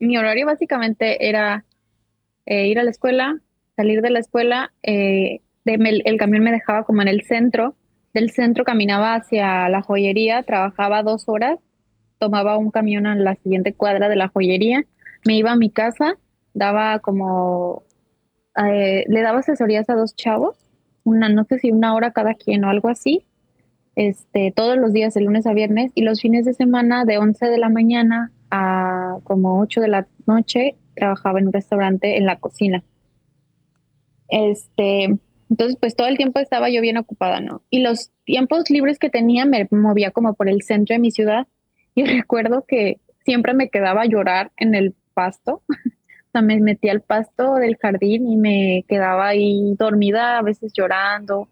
Speaker 4: mi horario básicamente era eh, ir a la escuela, salir de la escuela, eh, de- el camión me dejaba como en el centro, del centro caminaba hacia la joyería, trabajaba dos horas, tomaba un camión a la siguiente cuadra de la joyería, me iba a mi casa, daba como, eh, le daba asesorías a dos chavos, una, no sé si una hora cada quien o algo así, este, todos los días, de lunes a viernes, y los fines de semana, de 11 de la mañana a como 8 de la noche, trabajaba en un restaurante en la cocina. Este, entonces, pues todo el tiempo estaba yo bien ocupada, ¿no? Y los tiempos libres que tenía me movía como por el centro de mi ciudad y recuerdo que siempre me quedaba a llorar en el pasto. O sea, me metía al pasto del jardín y me quedaba ahí dormida, a veces llorando.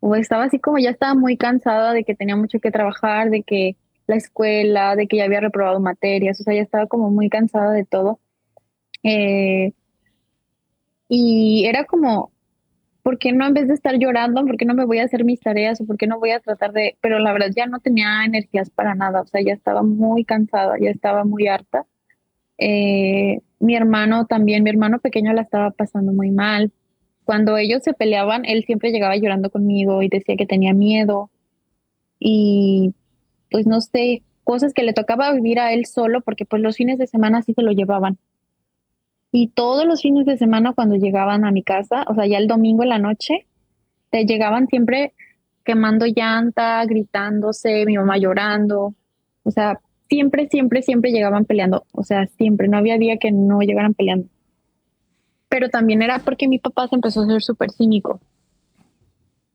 Speaker 4: O estaba así como ya estaba muy cansada de que tenía mucho que trabajar, de que la escuela, de que ya había reprobado materias, o sea, ya estaba como muy cansada de todo. Eh, y era como, ¿por qué no en vez de estar llorando, por qué no me voy a hacer mis tareas o por qué no voy a tratar de, pero la verdad ya no tenía energías para nada, o sea, ya estaba muy cansada, ya estaba muy harta. Eh, mi hermano también, mi hermano pequeño la estaba pasando muy mal. Cuando ellos se peleaban, él siempre llegaba llorando conmigo y decía que tenía miedo y pues no sé, cosas que le tocaba vivir a él solo porque pues los fines de semana sí se lo llevaban. Y todos los fines de semana cuando llegaban a mi casa, o sea, ya el domingo en la noche, te llegaban siempre quemando llanta, gritándose, mi mamá llorando. O sea, siempre, siempre, siempre llegaban peleando. O sea, siempre, no había día que no llegaran peleando. Pero también era porque mi papá se empezó a ser súper cínico.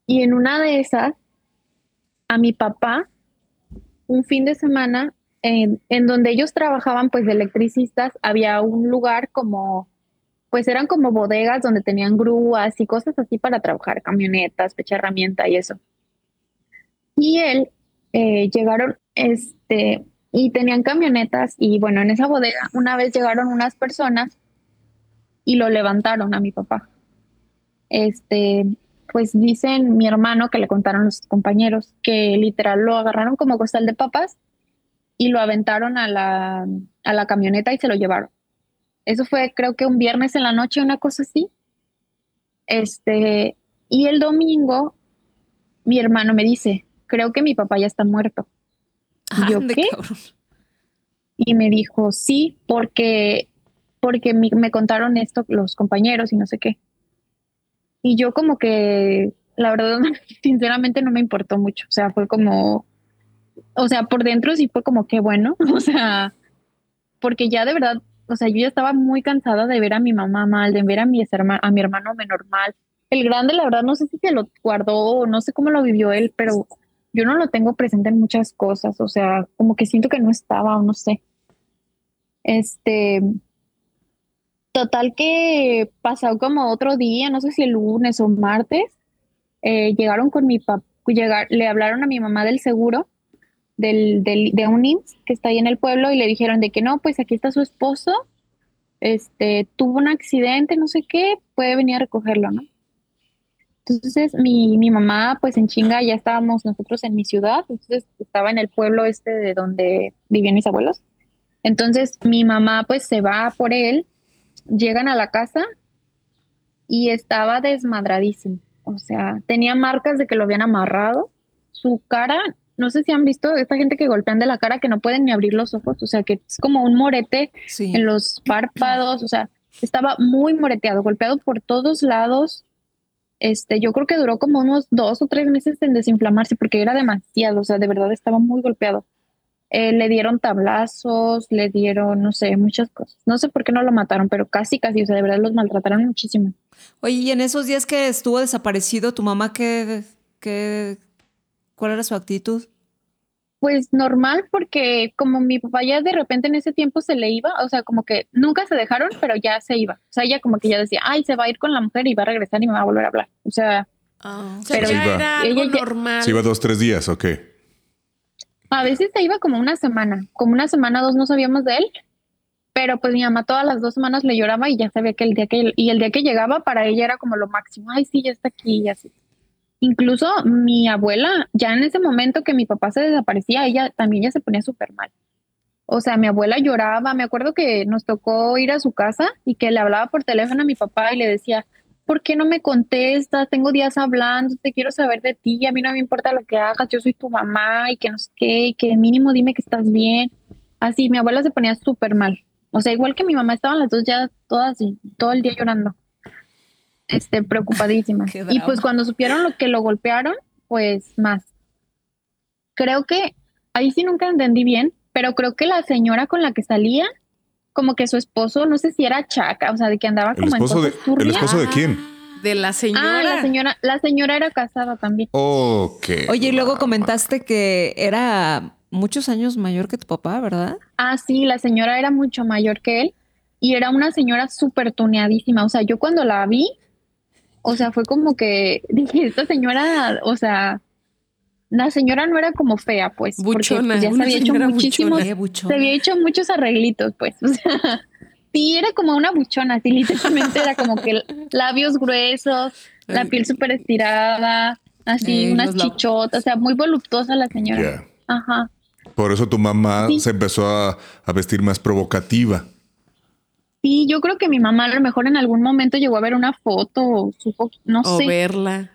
Speaker 4: Y en una de esas, a mi papá, un fin de semana, en, donde ellos trabajaban pues de electricistas, había un lugar como, pues eran como bodegas donde tenían grúas y cosas así para trabajar, camionetas, fecha herramienta y eso. Y él, eh, llegaron, este, y tenían camionetas y bueno, en esa bodega una vez llegaron unas personas y lo levantaron a mi papá. Este, pues dicen mi hermano que le contaron los compañeros que literal lo agarraron como costal de papas y lo aventaron a la, a la camioneta y se lo llevaron. Eso fue creo que un viernes en la noche, una cosa así. Este, y el domingo mi hermano me dice, creo que mi papá ya está muerto. Y yo,
Speaker 2: Ande,
Speaker 4: ¿qué?
Speaker 2: cabrón.
Speaker 4: Y me dijo, sí, porque, porque me, me contaron esto los compañeros y no sé qué. Y yo como que, la verdad, sinceramente no me importó mucho. O sea, fue como, o sea, por dentro sí fue como que bueno, o sea, porque ya de verdad, o sea, yo ya estaba muy cansada de ver a mi mamá mal, de ver a mi, a mi hermano menor mal. El grande, la verdad, no sé si se lo guardó o no sé cómo lo vivió él, pero yo no lo tengo presente en muchas cosas, o sea, como que siento que no estaba o no sé. Este, total que pasó como otro día, no sé si el lunes o martes, eh, llegaron con mi papá, le hablaron a mi mamá del seguro del, del- de un IMSS que está ahí en el pueblo y le dijeron de que no, pues aquí está su esposo, este, tuvo un accidente, no sé qué, puede venir a recogerlo, ¿no? Entonces mi, mi mamá, pues en chinga, ya estábamos nosotros en mi ciudad, entonces estaba en el pueblo este de donde vivían mis abuelos. Entonces mi mamá pues se va por él, llegan a la casa y estaba desmadradísimo. O sea, tenía marcas de que lo habían amarrado. Su cara, no sé si han visto esta gente que golpean de la cara que no pueden ni abrir los ojos, o sea, que es como un morete
Speaker 2: Sí.
Speaker 4: en los párpados, o sea, estaba muy moreteado, golpeado por todos lados. Este, yo creo que duró como unos dos o tres meses en desinflamarse porque era demasiado, o sea, de verdad estaba muy golpeado. Eh, le dieron tablazos, le dieron, no sé, muchas cosas. No sé por qué no lo mataron, pero casi, casi, o sea, de verdad los maltrataron muchísimo.
Speaker 2: Oye, y en esos días que estuvo desaparecido, ¿tu mamá qué, qué, cuál era su actitud?
Speaker 4: Pues normal, porque como mi papá ya de repente en ese tiempo se le iba, o sea, como que nunca se dejaron, pero ya se iba. O sea, ella como que ya decía, ay, se va a ir con la mujer y va a regresar y me va a volver a hablar. O sea,
Speaker 3: O sea,
Speaker 4: Pero
Speaker 3: ya
Speaker 1: iba.
Speaker 3: era algo
Speaker 4: Ella
Speaker 3: normal.
Speaker 1: ¿Se iba dos, tres días o qué?
Speaker 4: a veces se iba como una semana, como una semana o dos no sabíamos de él, pero pues mi mamá todas las dos semanas le lloraba y ya sabía que el día que, y el día que llegaba para ella era como lo máximo, ay, sí, ya está aquí y así. Incluso mi abuela, ya en ese momento que mi papá se desaparecía, ella también ya se ponía súper mal. O sea, mi abuela lloraba, me acuerdo que nos tocó ir a su casa y que le hablaba por teléfono a mi papá y le decía, ¿por qué no me contestas? Tengo días hablando, te quiero saber de ti, a mí no me importa lo que hagas, yo soy tu mamá y que no sé qué, y que mínimo dime que estás bien. Así, mi abuela se ponía súper mal. O sea, igual que mi mamá, estaban las dos ya todas todo el día llorando. Este, preocupadísimas.
Speaker 2: Qué
Speaker 4: Y pues cuando supieron lo que lo golpearon, pues más. Creo que ahí sí nunca entendí bien, pero creo que la señora con la que salía, como que su esposo, no sé si era chaca, o sea, de que andaba
Speaker 1: ¿El
Speaker 4: como
Speaker 1: esposo
Speaker 4: en
Speaker 1: de,
Speaker 4: cosas
Speaker 1: ¿el esposo de quién?
Speaker 3: De la señora.
Speaker 4: Ah, la señora, la señora era casada también.
Speaker 1: Ok.
Speaker 2: Oye, y luego comentaste que era muchos años mayor que tu papá, ¿verdad?
Speaker 4: Ah, sí, la señora era mucho mayor que él y era una señora súper tuneadísima. O sea, yo cuando la vi, o sea, fue como que dije, esta señora, o sea, la señora no era como fea, pues, porque
Speaker 3: Buchona,
Speaker 4: pues, ya se había hecho muchísimos,
Speaker 3: buchona.
Speaker 2: Qué buchona.
Speaker 4: se había hecho muchos arreglitos, pues. O sea, sí, era como una buchona, sí, literalmente era como que labios gruesos, la
Speaker 3: Ay.
Speaker 4: piel súper estirada, así,
Speaker 2: Ey,
Speaker 4: unas chichotas, o sea, muy voluptuosa la señora. Ajá.
Speaker 1: Por eso tu mamá
Speaker 4: Sí.
Speaker 1: se empezó a, a vestir más provocativa.
Speaker 4: Sí, yo creo que mi mamá a lo mejor en algún momento llegó a ver una foto, o supo, no
Speaker 3: o
Speaker 4: sé,
Speaker 3: verla.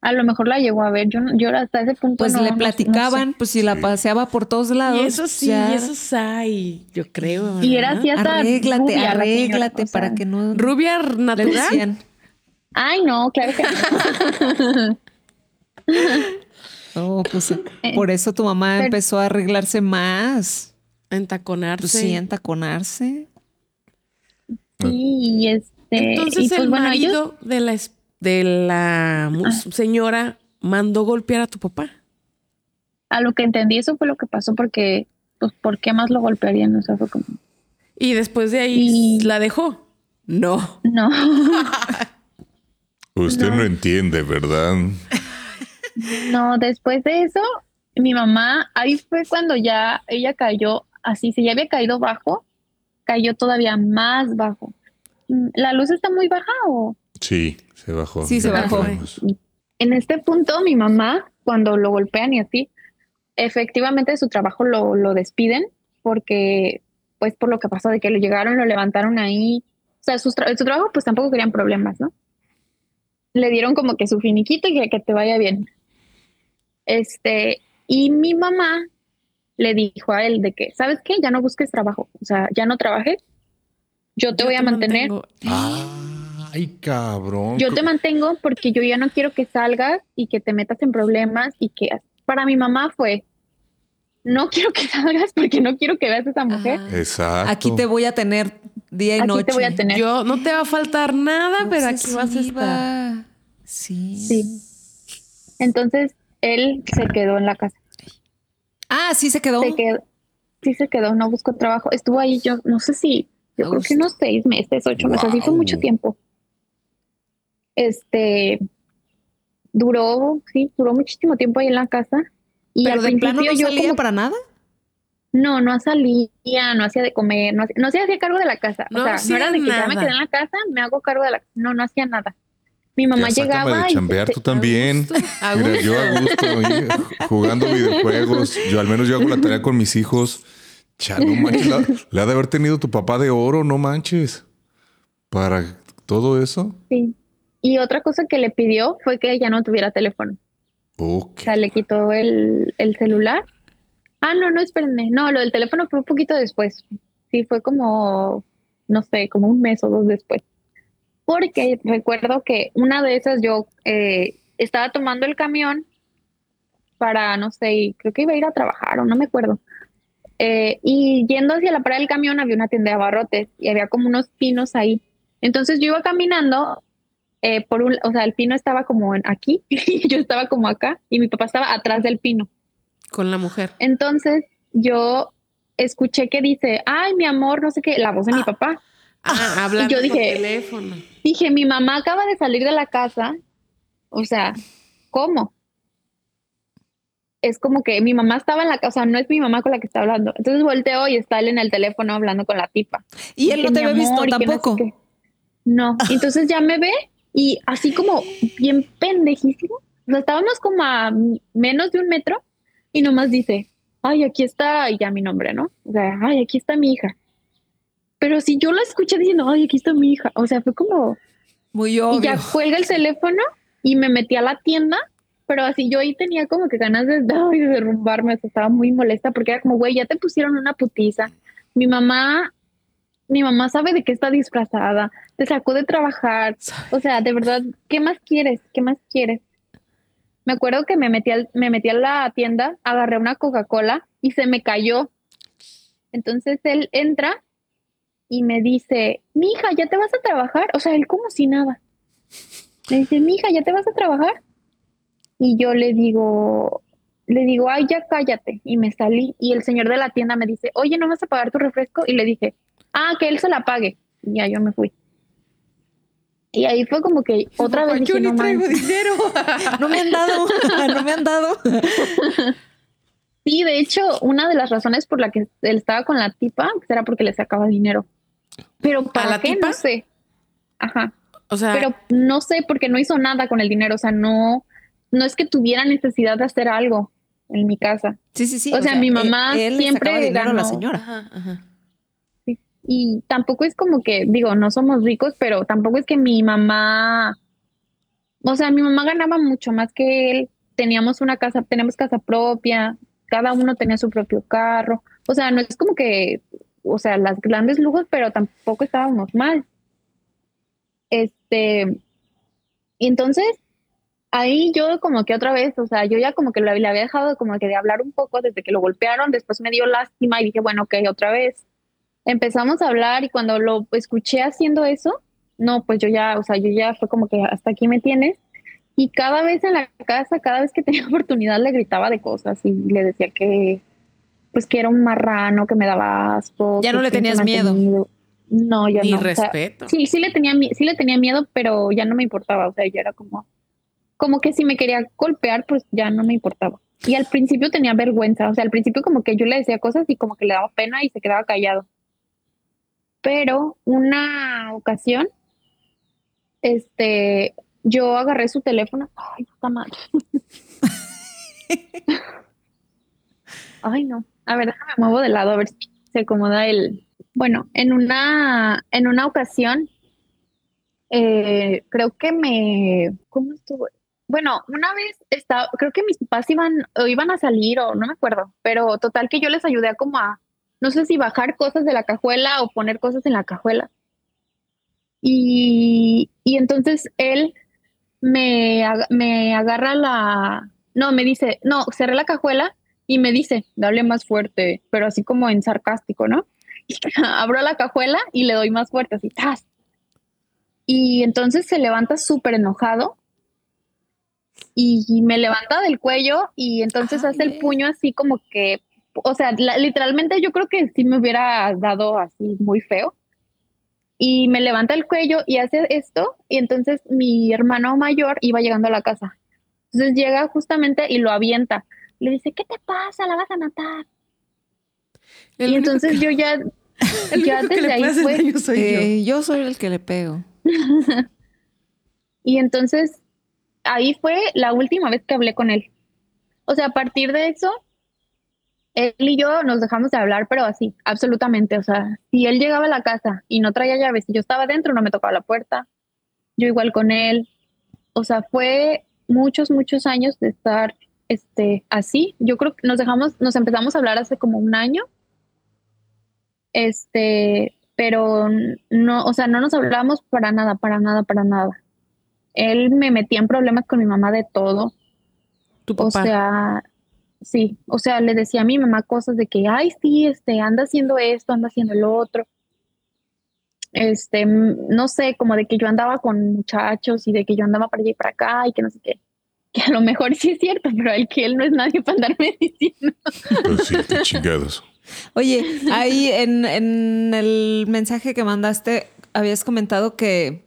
Speaker 4: a lo mejor la llegó a ver. Yo, no- yo hasta ese punto
Speaker 2: Pues
Speaker 4: no-
Speaker 2: le
Speaker 4: no- no
Speaker 2: platicaban, pues si la paseaba por todos lados.
Speaker 3: Y eso sí,
Speaker 2: ya.
Speaker 3: y eso hay, yo creo.
Speaker 4: Y era así hasta
Speaker 2: Arréglate,
Speaker 4: rubia la señora,
Speaker 2: arréglate
Speaker 4: o sea.
Speaker 2: para que no
Speaker 3: Rubia natural.
Speaker 4: Ay, no, claro que no.
Speaker 2: Oh, pues por eso tu mamá
Speaker 4: pero-
Speaker 2: empezó a arreglarse más.
Speaker 3: Entaconarse.
Speaker 2: Pues sí, entaconarse.
Speaker 4: Sí, y este.
Speaker 3: Entonces
Speaker 4: y pues
Speaker 3: el
Speaker 4: bueno, ellos,
Speaker 3: marido de la de la
Speaker 4: Ah.
Speaker 3: señora mandó golpear a tu papá.
Speaker 4: a lo que entendí, eso fue lo que pasó porque, pues, ¿por qué más lo golpearían? O sea, fue como,
Speaker 3: Y después de ahí
Speaker 4: Y-
Speaker 3: la dejó. No.
Speaker 4: no.
Speaker 1: Usted no,
Speaker 4: No.
Speaker 1: entiende, ¿verdad?
Speaker 4: No, después de eso, mi mamá, ahí fue cuando ya ella cayó así, si ya había caído bajo, cayó todavía más bajo. ¿La luz está muy baja o...?
Speaker 1: Sí, se bajó.
Speaker 2: Sí, se bajó.
Speaker 4: En este punto, mi mamá, cuando lo golpean y así, efectivamente de su trabajo lo, lo despiden porque, pues por lo que pasó, de que lo llegaron, lo levantaron ahí. O sea, tra- su trabajo, pues tampoco querían problemas, ¿no? Le dieron como que su finiquito y que, que te vaya bien. Este, y mi mamá le dijo a él de que, ¿sabes qué? Ya no busques trabajo, o sea, ya no trabajes, yo te voy a mantener.
Speaker 3: mantengo.
Speaker 1: Ay, cabrón.
Speaker 4: Yo te mantengo porque yo ya no quiero que salgas y que te metas en problemas y que para mi mamá fue, no quiero que salgas porque no quiero que veas a esa mujer.
Speaker 3: Ah.
Speaker 1: Exacto.
Speaker 2: Aquí te voy a tener día y
Speaker 4: Aquí
Speaker 2: noche.
Speaker 4: te voy a tener.
Speaker 3: Yo no te va a faltar nada, pero aquí vas a estar.
Speaker 2: Sí.
Speaker 4: Sí. Entonces él se quedó en la casa.
Speaker 2: Ah, sí se quedó.
Speaker 4: Se quedó, sí se quedó, no buscó trabajo. Estuvo ahí yo, no sé si, yo creo que unos seis meses, ocho meses, así fue mucho tiempo. Este, duró, sí, duró muchísimo tiempo ahí en la casa. Y
Speaker 2: Pero
Speaker 4: al
Speaker 2: de plano no
Speaker 4: yo
Speaker 2: salía
Speaker 4: como-
Speaker 2: para nada.
Speaker 4: No, no salía, no hacía de comer, no, hacía- no se hacía cargo de la casa.
Speaker 3: No
Speaker 4: o sea, no era de que ya me
Speaker 3: nada.
Speaker 4: quedé en la casa, me hago cargo de la No, no hacía nada. Mi mamá
Speaker 1: Ya
Speaker 4: llegaba
Speaker 1: de
Speaker 4: y
Speaker 1: chambear tú también.
Speaker 3: A
Speaker 1: Mira,
Speaker 3: gusto.
Speaker 1: yo a gusto, oye, jugando videojuegos. Yo al menos yo hago la tarea con mis hijos. Ya, no manches, la, la ha de haber tenido tu papá de oro, no manches. Para todo eso.
Speaker 4: sí. Y otra cosa que le pidió fue que ya no tuviera teléfono.
Speaker 1: Ok.
Speaker 4: O sea, le quitó el, el celular. Ah, no, no, espérenme. No, lo del teléfono fue un poquito después. Sí, fue como, no sé, como un mes o dos después. Porque recuerdo que una de esas yo eh, estaba tomando el camión para, no sé, creo que iba a ir a trabajar o no me acuerdo. Eh, y yendo hacia la parada del camión había una tienda de abarrotes y había como unos pinos ahí. Entonces yo iba caminando eh, por un, o sea, el pino estaba como aquí y yo estaba como acá y mi papá estaba atrás del pino.
Speaker 3: Con la mujer.
Speaker 4: Entonces yo escuché que dice, ay, mi amor, no sé qué, la voz de mi papá.
Speaker 3: Ah, hablando
Speaker 4: yo
Speaker 3: por
Speaker 4: dije-
Speaker 3: teléfono.
Speaker 4: Dije, mi mamá acaba de salir de la casa. O sea, ¿cómo? Es como que mi mamá estaba en la casa, no es mi mamá con la que está hablando. Entonces volteo y está él en el teléfono hablando con la tipa.
Speaker 2: Y él no te
Speaker 4: "Mi
Speaker 2: había visto
Speaker 4: amor", y que
Speaker 2: tampoco.
Speaker 4: No, entonces ya me ve y así como bien pendejísimo. O sea, estábamos como a menos de un metro y nomás dice, ay, aquí está, y ya mi nombre, ¿no? O sea, ay, aquí está mi hija. Pero si yo la escuché diciendo, ay, aquí está mi hija, o sea, fue como,
Speaker 2: Muy
Speaker 4: y
Speaker 2: obvio.
Speaker 4: ya cuelga el teléfono y me metí a la tienda, pero así yo ahí tenía como que ganas de, ay, de derrumbarme, o sea, estaba muy molesta porque era como, güey, ya te pusieron una putiza. Mi mamá, mi mamá sabe de qué está disfrazada, te sacó de trabajar, o sea, de verdad, ¿qué más quieres? ¿Qué más quieres? Me acuerdo que me metí, al- me metí a la tienda, agarré una Coca-Cola y se me cayó. Entonces él entra y me dice, mi hija, ¿ya te vas a trabajar? O sea, él como si nada. Me dice, mi hija, ¿ya te vas a trabajar? Y yo le digo, le digo, ay, ya cállate. Y me salí. Y el señor de la tienda me dice, oye, ¿no vas a pagar tu refresco? Y le dije, ah, que él se la pague. Y ya yo me fui. Y ahí fue como que otra
Speaker 3: Papá,
Speaker 4: vez
Speaker 3: yo
Speaker 4: dije, no
Speaker 3: traigo
Speaker 4: manches".
Speaker 3: dinero.
Speaker 2: No me han dado, no me han dado.
Speaker 4: Sí, de hecho, una de las razones por la que él estaba con la tipa pues, era porque le sacaba dinero. Pero ¿para
Speaker 3: la
Speaker 4: qué?
Speaker 3: tipa?
Speaker 4: No sé. Ajá.
Speaker 3: O sea,
Speaker 4: Pero no sé porque no hizo nada con el dinero. O sea, no, no es que tuviera necesidad de hacer algo en mi casa.
Speaker 2: Sí, sí, sí.
Speaker 4: O sea, mi mamá
Speaker 2: él, él le
Speaker 4: siempre
Speaker 2: dinero a la señora.
Speaker 3: ajá, ajá.
Speaker 4: Y tampoco es como que, digo, no somos ricos, pero tampoco es que mi mamá, o sea, mi mamá ganaba mucho más que él. Teníamos una casa, tenemos casa propia, cada uno tenía su propio carro. O sea, no es como que, o sea, las grandes lujos, pero tampoco estábamos mal. Este, y entonces, ahí yo como que otra vez, o sea, yo ya como que le había dejado como que de hablar un poco desde que lo golpearon, después me dio lástima y dije, bueno, ok, otra vez empezamos a hablar y cuando lo escuché haciendo eso, no, pues yo ya, o sea, yo ya fue como que hasta aquí me tienes. Y cada vez en la casa, cada vez que tenía oportunidad, le gritaba de cosas y le decía que, pues que era un marrano, que me daba asco.
Speaker 2: Ya no le tenías miedo.
Speaker 4: No, ya
Speaker 3: Ni
Speaker 4: no. o sea,
Speaker 3: respeto.
Speaker 4: sí, sí le tenía, sí le tenía miedo, pero ya no me importaba. O sea, ya era como, como que si me quería golpear, pues ya no me importaba. Y al principio tenía vergüenza. O sea, al principio como que yo le decía cosas y como que le daba pena y se quedaba callado. Pero una ocasión, este, yo agarré su teléfono. Ay, puta madre. Ay, no. A ver, déjame muevo de lado a ver si se acomoda el. Bueno, en una, en una ocasión, eh, creo que me, ¿cómo estuvo? bueno, una vez estaba, creo que mis papás iban, o iban a salir o no me acuerdo, pero total que yo les ayudé a como a, no sé si bajar cosas de la cajuela o poner cosas en la cajuela. Y, y entonces él me, me agarra la, no, me dice, no, cerré la cajuela y me dice, dale más fuerte, pero así como en sarcástico, ¿no? Y abro la cajuela y le doy más fuerte, así, ¡tas! Y entonces se levanta súper enojado y me levanta del cuello y entonces hace el puño así como que, o sea, literalmente yo creo que sí me hubiera dado así muy feo. Y me levanta el cuello y hace esto y entonces mi hermano mayor iba llegando a la casa. Entonces llega justamente y lo avienta. Le dice, ¿qué te pasa? La vas a matar. y entonces yo ya, ya desde ahí fue,
Speaker 2: soy eh, yo soy el que le pego.
Speaker 4: y entonces ahí fue la última vez que hablé con él. O sea, a partir de eso, él y yo nos dejamos de hablar, pero así, absolutamente. O sea, si él llegaba a la casa y no traía llaves, y yo estaba dentro, no me tocaba la puerta. Yo igual con él. O sea, fue muchos, muchos años de estar este, así. Yo creo que nos dejamos, nos empezamos a hablar hace como un año. Este, pero no, o sea, no nos hablamos para nada, para nada, para nada él me metía en problemas con mi mamá de todo.
Speaker 3: ¿Tu papá?
Speaker 4: O sea, sí, o sea, le decía a mi mamá cosas de que, ay, sí, este, anda haciendo esto, anda haciendo lo otro. Este, no sé, como de que yo andaba con muchachos y de que yo andaba para allá y para acá y que no sé qué. Que a lo mejor sí es cierto, pero el que él no es nadie para andarme diciendo.
Speaker 1: Pues sí, chingados.
Speaker 2: Oye, ahí en, en el mensaje que mandaste habías comentado que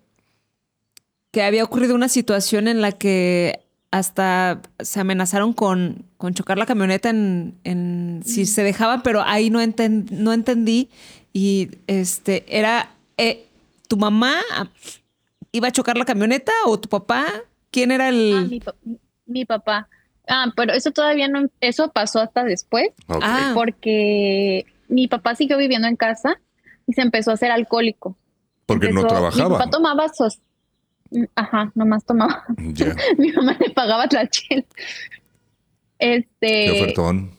Speaker 2: que había ocurrido una situación en la que hasta se amenazaron con, con chocar la camioneta en, en si se dejaban, pero ahí no, no entendí. Y este, era, eh, ¿tu mamá iba a chocar la camioneta o tu papá? ¿Quién era el...?
Speaker 4: Ah, mi, papá. Ah, pero eso todavía no, eso pasó hasta después. Ah. Porque mi papá siguió viviendo en casa y se empezó a hacer alcohólico.
Speaker 1: Porque no trabajaba. Mi
Speaker 4: papá tomaba sos, Ajá, nomás tomaba. Mi mamá le pagaba la chela. Este.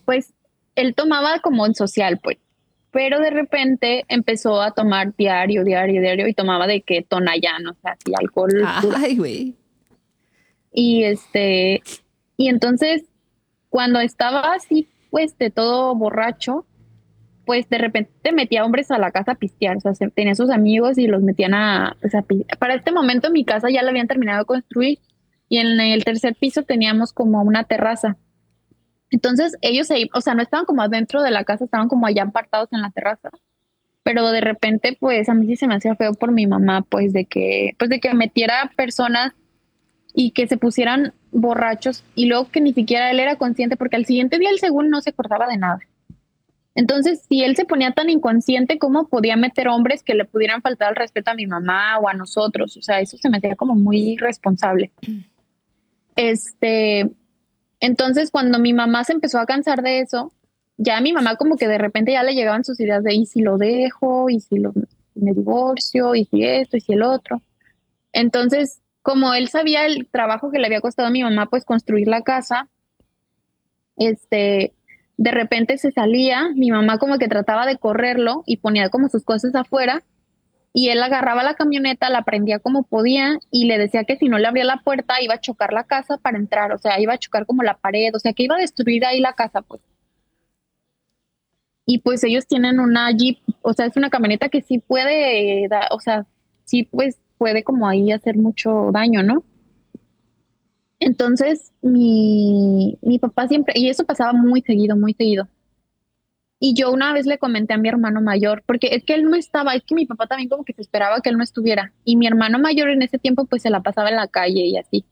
Speaker 4: Pues él tomaba como en social, pues. Pero de repente empezó a tomar diario, diario, diario y tomaba de que tonallano, o sea, así alcohol.
Speaker 2: Ay, güey.
Speaker 4: Y este. Y entonces, cuando estaba así, pues de todo borracho, pues de repente metía hombres a la casa a pistear, o sea, tenía sus amigos y los metían a, a Para este momento mi casa ya la habían terminado de construir y en el tercer piso teníamos como una terraza. Entonces ellos se, o sea, no estaban como adentro de la casa, estaban como allá apartados en la terraza. Pero de repente, pues a mí sí se me hacía feo por mi mamá, pues de que, pues de que metiera personas y que se pusieran borrachos y luego que ni siquiera él era consciente porque al siguiente día el según no se acordaba de nada. Entonces, si él se ponía tan inconsciente, ¿cómo podía meter hombres que le pudieran faltar el respeto a mi mamá o a nosotros? O sea, eso se me hacía como muy irresponsable. Este, entonces, cuando mi mamá se empezó a cansar de eso, ya a mi mamá como que de repente ya le llegaban sus ideas de, ¿y si lo dejo? ¿Y si lo, me divorcio? ¿Y si esto? ¿Y si el otro? Entonces, como él sabía el trabajo que le había costado a mi mamá, pues construir la casa, este, de repente se salía, mi mamá como que trataba de correrlo y ponía como sus cosas afuera y él agarraba la camioneta, la prendía como podía y le decía que si no le abría la puerta iba a chocar la casa para entrar, o sea, iba a chocar como la pared, o sea, que iba a destruir ahí la casa, pues. Y pues ellos tienen una Jeep, o sea, es una camioneta que sí puede, o sea, sí pues puede como ahí hacer mucho daño, ¿no? Entonces, mi, mi papá siempre, y eso pasaba muy seguido, muy seguido. Y yo una vez le comenté a mi hermano mayor, porque es que él no estaba, es que mi papá también como que se esperaba que él no estuviera. Y mi hermano mayor en ese tiempo pues se la pasaba en la calle y así.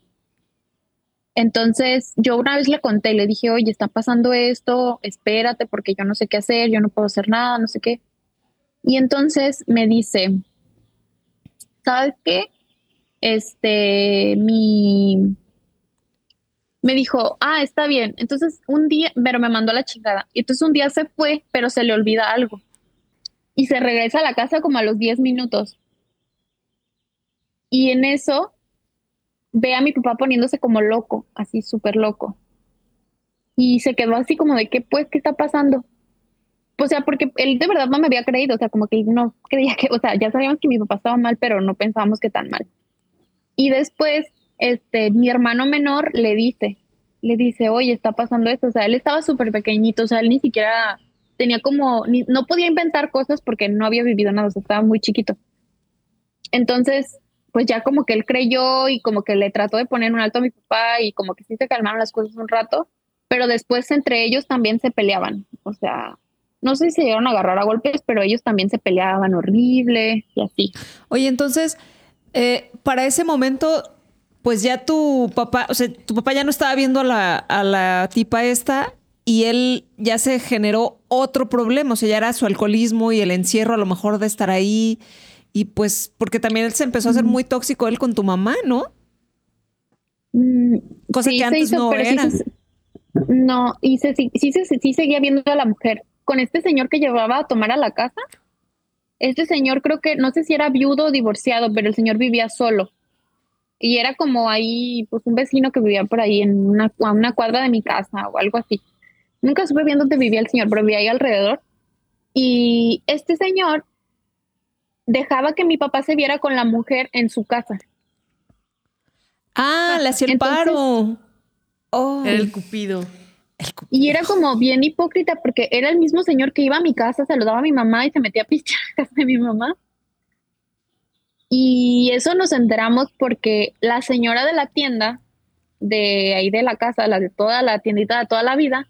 Speaker 4: Entonces yo una vez le conté, le dije, oye, está pasando esto, espérate porque yo no sé qué hacer, yo no puedo hacer nada, no sé qué. Y entonces me dice, ¿sabes qué? Este, mi, me dijo, ah, está bien. Entonces un día, pero me mandó a la chingada. Y entonces un día se fue, pero se le olvida algo. Y se regresa a la casa como a los 10 minutos. Y en eso, ve a mi papá poniéndose como loco, así súper loco. Y se quedó así como de qué pues, ¿qué está pasando? O sea, porque él de verdad no me había creído, o sea, como que no creía que, o sea, ya sabíamos que mi papá estaba mal, pero no pensábamos que tan mal. Y después, este, mi hermano menor le dice, le dice, oye, está pasando esto, o sea, él estaba súper pequeñito, o sea, él ni siquiera tenía como, ni, no podía inventar cosas porque no había vivido nada, o sea, estaba muy chiquito. Entonces, pues ya como que él creyó y como que le trató de poner un alto a mi papá y como que sí se calmaron las cosas un rato, pero después entre ellos también se peleaban, o sea, no sé si se llegaron a agarrar a golpes, pero ellos también se peleaban horrible y así.
Speaker 2: Oye, entonces, eh, para ese momento, pues ya tu papá, o sea, tu papá ya no estaba viendo a la, a la tipa esta y él ya se generó otro problema, o sea, ya era su alcoholismo y el encierro a lo mejor de estar ahí y pues porque también él se empezó a hacer muy tóxico él con tu mamá, ¿no?
Speaker 4: Mm,
Speaker 2: Cosa
Speaker 4: sí
Speaker 2: que antes
Speaker 4: hizo,
Speaker 2: no
Speaker 4: sí
Speaker 2: era.
Speaker 4: no, y se, sí, sí seguía viendo a la mujer. Con este señor que llevaba a tomar a la casa, este señor creo que, no sé si era viudo o divorciado, pero el señor vivía solo. Y era como ahí, pues un vecino que vivía por ahí en una, a una cuadra de mi casa o algo así. Nunca supe bien dónde vivía el señor, pero vivía ahí alrededor. Y este señor dejaba que mi papá se viera con la mujer en su casa.
Speaker 2: Ah, le hacía el paro. Oh,
Speaker 3: Era el cupido.
Speaker 4: Y era como bien hipócrita porque era el mismo señor que iba a mi casa, saludaba a mi mamá y se metía a pichar a casa de mi mamá. Y eso nos enteramos porque la señora de la tienda, de ahí de la casa, la de toda la tiendita de toda la vida,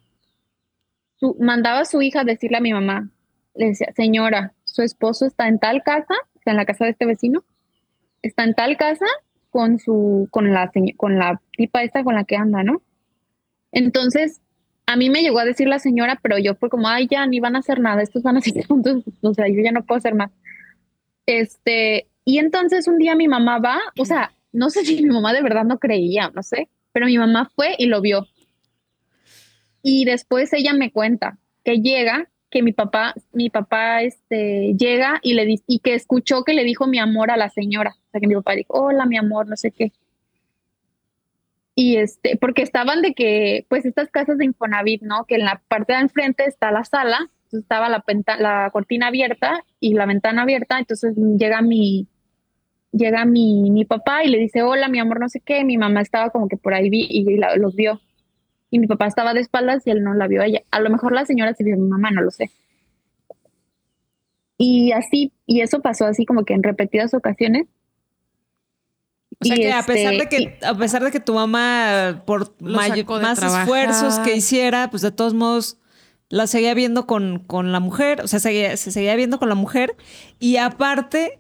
Speaker 4: su- mandaba a su hija a decirle a mi mamá, le decía, señora, su esposo está en tal casa, está en la casa de este vecino, está en tal casa con su, con la, con la tipa esta con la que anda, ¿no? Entonces, a mí me llegó a decir la señora, pero yo fue como, ay, ya ni van a hacer nada, estos van a ser puntos, o sea, yo ya no puedo hacer más. Este, y entonces un día mi mamá va, o sea, no sé si mi mamá de verdad no creía, no sé, pero mi mamá fue y lo vio. Y después ella me cuenta que llega, que mi papá, mi papá, este, llega y le dice, y que escuchó que le dijo mi amor a la señora. O sea, que mi papá dijo, hola, mi amor, no sé qué. Y este, porque estaban de que, pues estas casas de Infonavit, ¿no? Que en la parte de enfrente está la sala, estaba la, penta- la cortina abierta y la ventana abierta, entonces llega mi, llega mi, mi papá y le dice, hola, mi amor, no sé qué, mi mamá estaba como que por ahí vi, y la- los vio. Y mi papá estaba de espaldas y él no la vio a ella. A lo mejor la señora sí vio a mi mamá, no lo sé. Y así, y eso pasó así como que en repetidas ocasiones.
Speaker 2: O sea
Speaker 4: Y
Speaker 2: que a pesar de
Speaker 4: este,
Speaker 2: que a pesar de que tu mamá por más
Speaker 3: trabajar.
Speaker 2: esfuerzos que hiciera, pues de todos modos la seguía viendo con, con la mujer, o sea, seguía- se seguía viendo con la mujer y aparte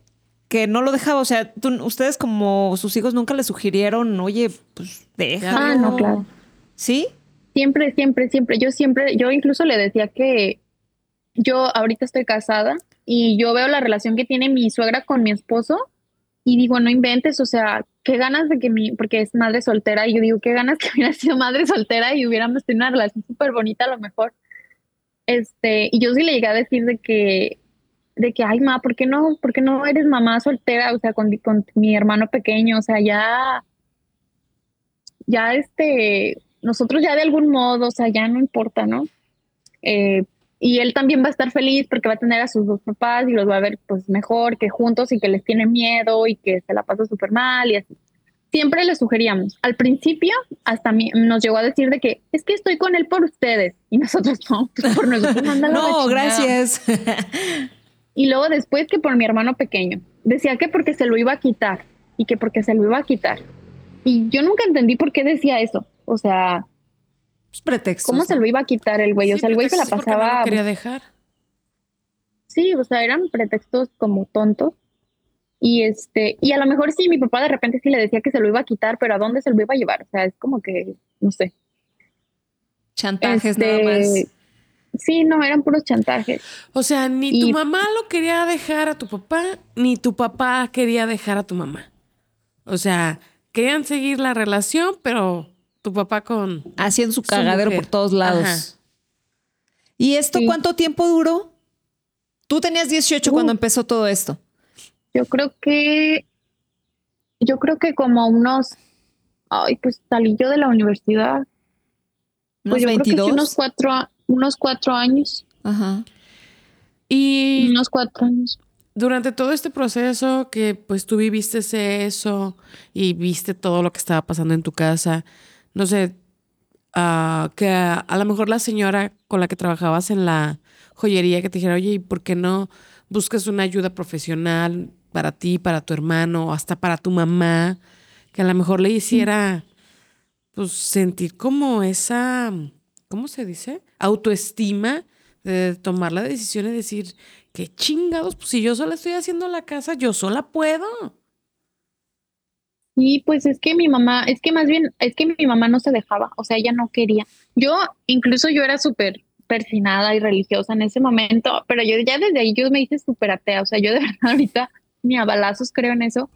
Speaker 2: que no lo dejaba, o sea, tú- ustedes como sus hijos nunca le sugirieron, oye, pues déjalo.
Speaker 4: Ah, no, claro.
Speaker 2: ¿Sí?
Speaker 4: Siempre, siempre, siempre. Yo siempre, yo incluso le decía que yo ahorita estoy casada y yo veo la relación que tiene mi suegra con mi esposo y digo, no inventes, o sea, qué ganas de que mi, porque es madre soltera y yo digo, qué ganas que hubiera sido madre soltera y hubiéramos tenido una relación súper bonita a lo mejor. Este, y yo sí le llegué a decir de que, de que, ay, ma, ¿por qué no, por qué no eres mamá soltera? O sea, con, con mi hermano pequeño, o sea, ya, ya este, nosotros ya de algún modo, o sea, ya no importa, ¿no? Eh, y él también va a estar feliz porque va a tener a sus dos papás y los va a ver pues mejor que juntos y que les tiene miedo y que se la pasa súper mal y así. Siempre le sugeríamos. Al principio hasta mí, nos llegó a decir de que es que estoy con él por ustedes y nosotros no, pues, por nosotros
Speaker 2: No,
Speaker 4: chingada".
Speaker 2: gracias.
Speaker 4: Y luego después que por mi hermano pequeño. Decía que porque se lo iba a quitar y que porque se lo iba a quitar. Y yo nunca entendí por qué decía eso. O sea,
Speaker 2: Pues pretextos.
Speaker 4: ¿cómo se lo iba a quitar el güey? O sea, el güey se la pasaba...
Speaker 3: No lo quería dejar.
Speaker 4: Sí, o sea, eran pretextos como tontos. Y este, y a lo mejor sí, mi papá de repente sí le decía que se lo iba a quitar, pero ¿a dónde se lo iba a llevar? O sea, es como que, no sé.
Speaker 2: Chantajes
Speaker 4: Este,
Speaker 2: nada más.
Speaker 4: Sí, no, eran puros chantajes.
Speaker 3: O sea, ni tu mamá lo quería dejar a tu papá, ni tu papá quería dejar a tu mamá. O sea, querían seguir la relación, pero tu papá con...
Speaker 2: Haciendo su
Speaker 3: su
Speaker 2: cagadero por todos lados.
Speaker 3: Ajá.
Speaker 2: ¿Y esto
Speaker 4: Sí.
Speaker 2: cuánto tiempo duró? Tú tenías 18
Speaker 4: Uh.
Speaker 2: cuando empezó todo esto.
Speaker 4: Yo creo que, yo creo que como unos ay, pues salí yo de la universidad.
Speaker 2: ¿Unos
Speaker 4: Pues yo creo que sí,
Speaker 2: 22?
Speaker 4: unos cuatro, unos cuatro años.
Speaker 2: Ajá.
Speaker 3: Y
Speaker 4: Unos cuatro años.
Speaker 3: durante todo este proceso que pues tú viviste eso y viste todo lo que estaba pasando en tu casa, no sé, ah, que a, lo mejor la señora con la que trabajabas en la joyería que te dijera, oye, ¿y por qué no buscas una ayuda profesional para ti, para tu hermano, hasta para tu mamá, que a lo mejor le hiciera pues sentir como esa, ¿cómo se dice? Autoestima de tomar la decisión y decir, qué chingados, pues si yo sola estoy haciendo la casa, yo sola puedo.
Speaker 4: Sí, pues es que mi mamá, es que más bien, es que mi mamá no se dejaba, o sea, ella no quería. Yo, incluso yo era súper persinada y religiosa en ese momento, pero yo ya desde ahí yo me hice súper atea, o sea, yo de verdad ahorita ni a balazos creo en eso,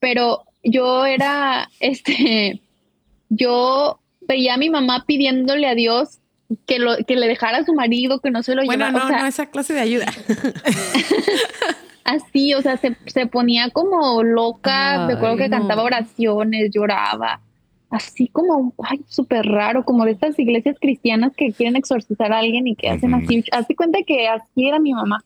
Speaker 4: pero yo era, este, yo veía a mi mamá pidiéndole a Dios que, lo, que le dejara a su marido, que no se lo
Speaker 3: Bueno,
Speaker 4: llevara,
Speaker 3: no,
Speaker 4: o sea,
Speaker 3: no esa clase de ayuda.
Speaker 4: así, o sea, se, se ponía como loca, me acuerdo que
Speaker 3: no.
Speaker 4: cantaba oraciones, lloraba, así como, ay, súper raro, como de estas iglesias cristianas que quieren exorcizar a alguien y que hacen así, así cuenta que así era mi mamá.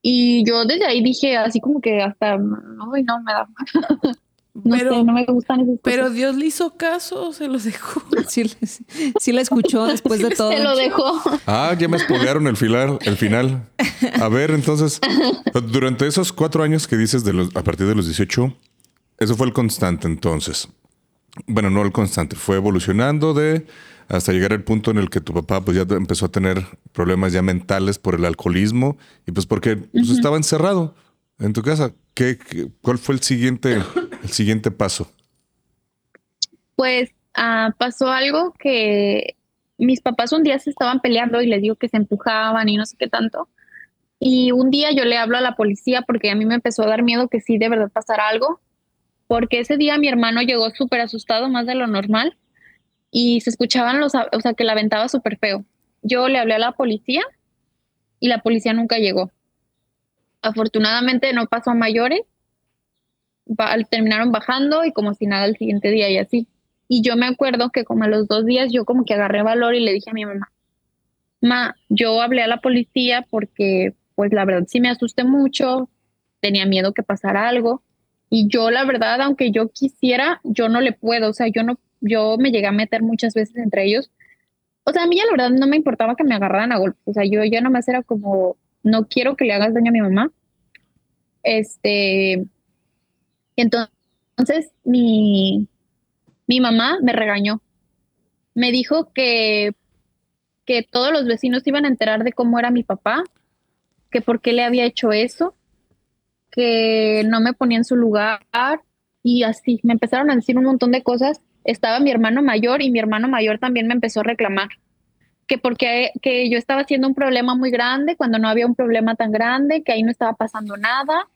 Speaker 4: Y yo desde ahí dije, así como que hasta, ay, no, me da, no
Speaker 3: pero,
Speaker 4: sé, no me gustan esas
Speaker 3: pero
Speaker 4: cosas.
Speaker 3: Dios le hizo caso, se los dejó.
Speaker 2: Sí, le- sí la escuchó después de todo.
Speaker 4: Se lo dejó.
Speaker 1: Ah, ya me spoilearon el final, el final. A ver, entonces, durante esos cuatro años que dices de los, a partir de los 18, eso fue el constante entonces. Bueno, no el constante, fue evolucionando de hasta llegar al punto en el que tu papá pues ya empezó a tener problemas ya mentales por el alcoholismo y pues porque pues, estaba encerrado en tu casa. ¿Qué, qué- cuál fue el siguiente, el siguiente paso?
Speaker 4: Pues ah, pasó algo que mis papás un día se estaban peleando y les digo que se empujaban y no sé qué tanto. Y un día yo le hablo a la policía porque a mí me empezó a dar miedo que sí de verdad pasara algo. Porque ese día mi hermano llegó súper asustado, más de lo normal, y se escuchaban los, o sea, que la aventaba súper feo. Yo le hablé a la policía y la policía nunca llegó. Afortunadamente no pasó a mayores, terminaron bajando y como si nada el siguiente día y así. Y yo me acuerdo que como a los dos días yo como que agarré valor y le dije a mi mamá, ma, yo hablé a la policía porque pues la verdad sí me asusté mucho, tenía miedo que pasara algo y yo la verdad, aunque yo quisiera, yo no le puedo, o sea, yo no, yo me llegué a meter muchas veces entre ellos. O sea, a mí ya la verdad no me importaba que me agarraran a golpes, o sea, yo ya nomás era como, no quiero que le hagas daño a mi mamá. Este, entonces mi, mi mamá me regañó. Me dijo que, que todos los vecinos iban a enterar de cómo era mi papá, que por qué le había hecho eso, que no me ponía en su lugar y así. Me empezaron a decir un montón de cosas. Estaba mi hermano mayor y mi hermano mayor también me empezó a reclamar que porque que yo estaba haciendo un problema muy grande cuando no había un problema tan grande, que ahí no estaba pasando nada,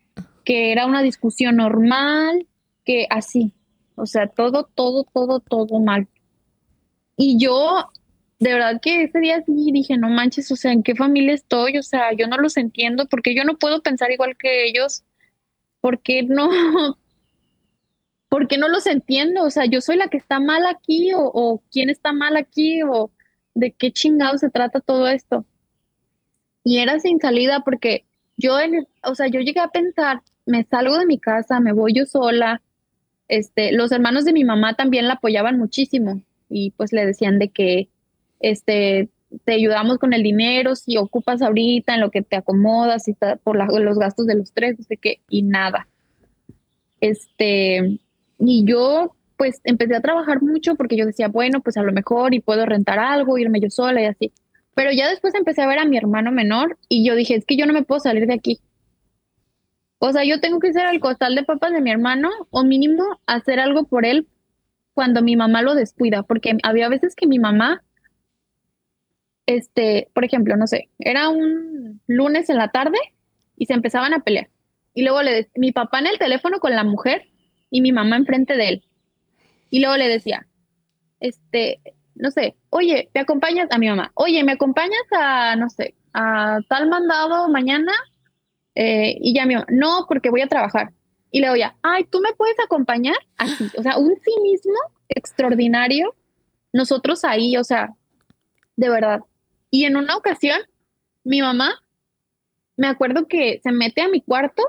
Speaker 4: que era una discusión normal, que así. O sea, todo, todo, todo, todo mal. Y yo, de verdad que ese día sí dije, no manches, o sea, ¿en qué familia estoy? O sea, yo no los entiendo, porque yo no puedo pensar igual que ellos, porque no, porque no los entiendo, o sea, yo soy la que está mal aquí, o, o quién está mal aquí, o de qué chingado se trata todo esto. Y era sin salida porque yo, en- o sea, yo llegué a pensar, me salgo de mi casa, me voy yo sola. Este, los hermanos de mi mamá también la apoyaban muchísimo y pues le decían de que, este, te ayudamos con el dinero, si ocupas ahorita en lo que te acomodas y por los gastos de los tres, no sé qué, y nada. Este, y yo pues empecé a trabajar mucho porque yo decía, bueno, pues a lo mejor y puedo rentar algo, irme yo sola y así. Pero ya después empecé a ver a mi hermano menor y yo dije, es que yo no me puedo salir de aquí. O sea, yo tengo que ser al costal de papas de mi hermano o mínimo hacer algo por él cuando mi mamá lo descuida, porque había veces que mi mamá, este, por ejemplo, no sé, era un lunes en la tarde y se empezaban a pelear. Y luego le mi papá en el teléfono con la mujer y mi mamá enfrente de él. Y luego le decía, este, no sé, oye, ¿me acompañas a mi mamá? Oye, ¿me acompañas a, no sé, a tal mandado mañana? Eh, y ya mamá, no, porque voy a trabajar. Y le oía, ay, ¿tú me puedes acompañar? Así, o sea, un cinismo extraordinario. Nosotros ahí, o sea, de verdad. Y en una ocasión, mi mamá, me acuerdo que se mete a mi cuarto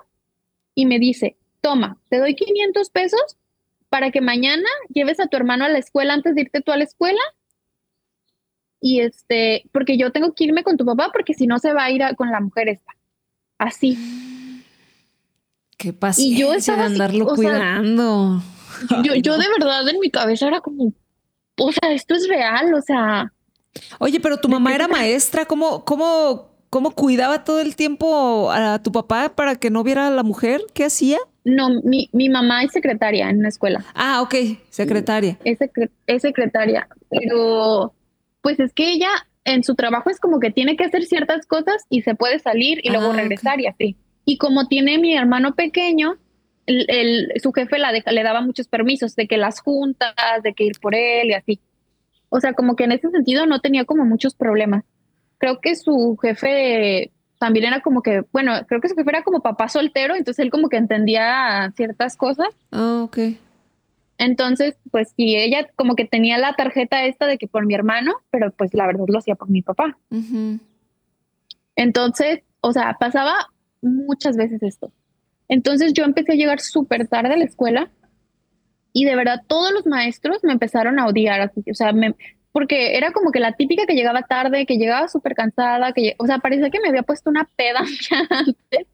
Speaker 4: y me dice, toma, te doy 500 pesos para que mañana lleves a tu hermano a la escuela antes de irte tú a la escuela. Y este, porque yo tengo que irme con tu papá porque si no se va a ir con la mujer esta. Así.
Speaker 2: Qué paciencia y yo estaba de andarlo cuidando.
Speaker 4: yo, yo de verdad en mi cabeza era como, o sea, esto es real, o sea.
Speaker 2: Oye, pero tu mamá era maestra, ¿cómo, cómo, cómo cuidaba todo el tiempo a tu papá para que no viera a la mujer? ¿Qué hacía?
Speaker 4: No, mi, mi mamá es secretaria en una escuela.
Speaker 2: Ah, ok, secretaria.
Speaker 4: Es, es secretaria, pero pues es que ella en su trabajo es como que tiene que hacer ciertas cosas y se puede salir y luego ah, regresar y así. Y como tiene mi hermano pequeño, el, su jefe la le daba muchos permisos de que las juntas, de que ir por él y así. O sea, como que en ese sentido no tenía como muchos problemas. Creo que su jefe también era como que, bueno, creo que su jefe era como papá soltero, entonces él como que entendía ciertas cosas.
Speaker 2: Ah, ok.
Speaker 4: Entonces, pues sí, ella como que tenía la tarjeta esta de que por mi hermano, pero pues la verdad lo hacía por mi papá. Entonces, o sea, pasaba muchas veces esto. Entonces yo empecé a llegar súper tarde a la escuela y de verdad todos los maestros me empezaron a odiar, así, o sea, me, porque era como que la típica que llegaba tarde, que llegaba súper cansada, que, o sea, parecía que me había puesto una peda antes.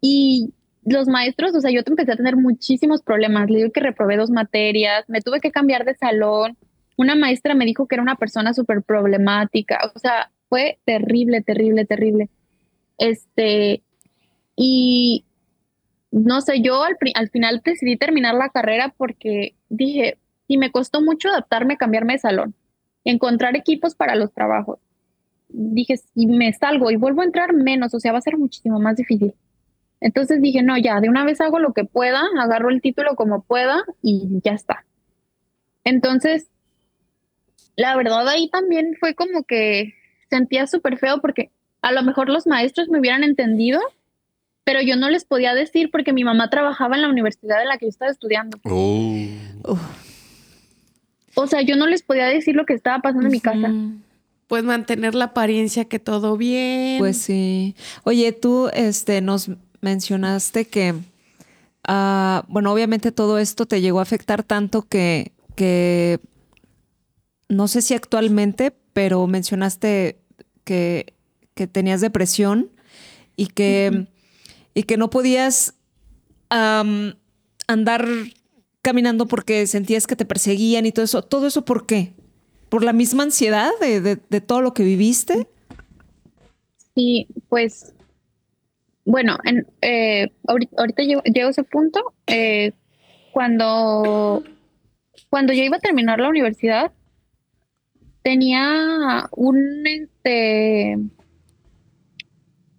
Speaker 4: Y los maestros, o sea, yo empecé a tener muchísimos problemas. Le digo que reprobé dos materias, me tuve que cambiar de salón. Una maestra me dijo que era una persona súper problemática. O sea, fue terrible, terrible, terrible. Este, y no sé, yo al, al final decidí terminar la carrera porque dije, y me costó mucho adaptarme, cambiarme de salón, encontrar equipos para los trabajos. Dije, si me salgo y vuelvo a entrar menos, o sea, va a ser muchísimo más difícil. Entonces dije, no, ya, de una vez hago lo que pueda, agarro el título como pueda y ya está. Entonces, la verdad ahí también fue como que sentía súper feo porque a lo mejor los maestros me hubieran entendido, pero yo no les podía decir porque mi mamá trabajaba en la universidad en la que yo estaba estudiando.
Speaker 1: Oh.
Speaker 4: O sea, yo no les podía decir lo que estaba pasando en mi casa
Speaker 3: pues mantener la apariencia que todo bien.
Speaker 2: Pues sí. Oye, tú este, nos mencionaste que, ah, bueno, obviamente todo esto te llegó a afectar tanto que, que, no sé si actualmente, pero mencionaste que, que tenías depresión y que, y que no podías andar caminando porque sentías que te perseguían y todo eso. ¿Todo eso por qué? ¿Por la misma ansiedad de, de todo lo que viviste?
Speaker 4: Sí, pues bueno, en, eh, ahorita, llego, a ese punto. Eh, cuando, cuando yo iba a terminar la universidad, tenía un este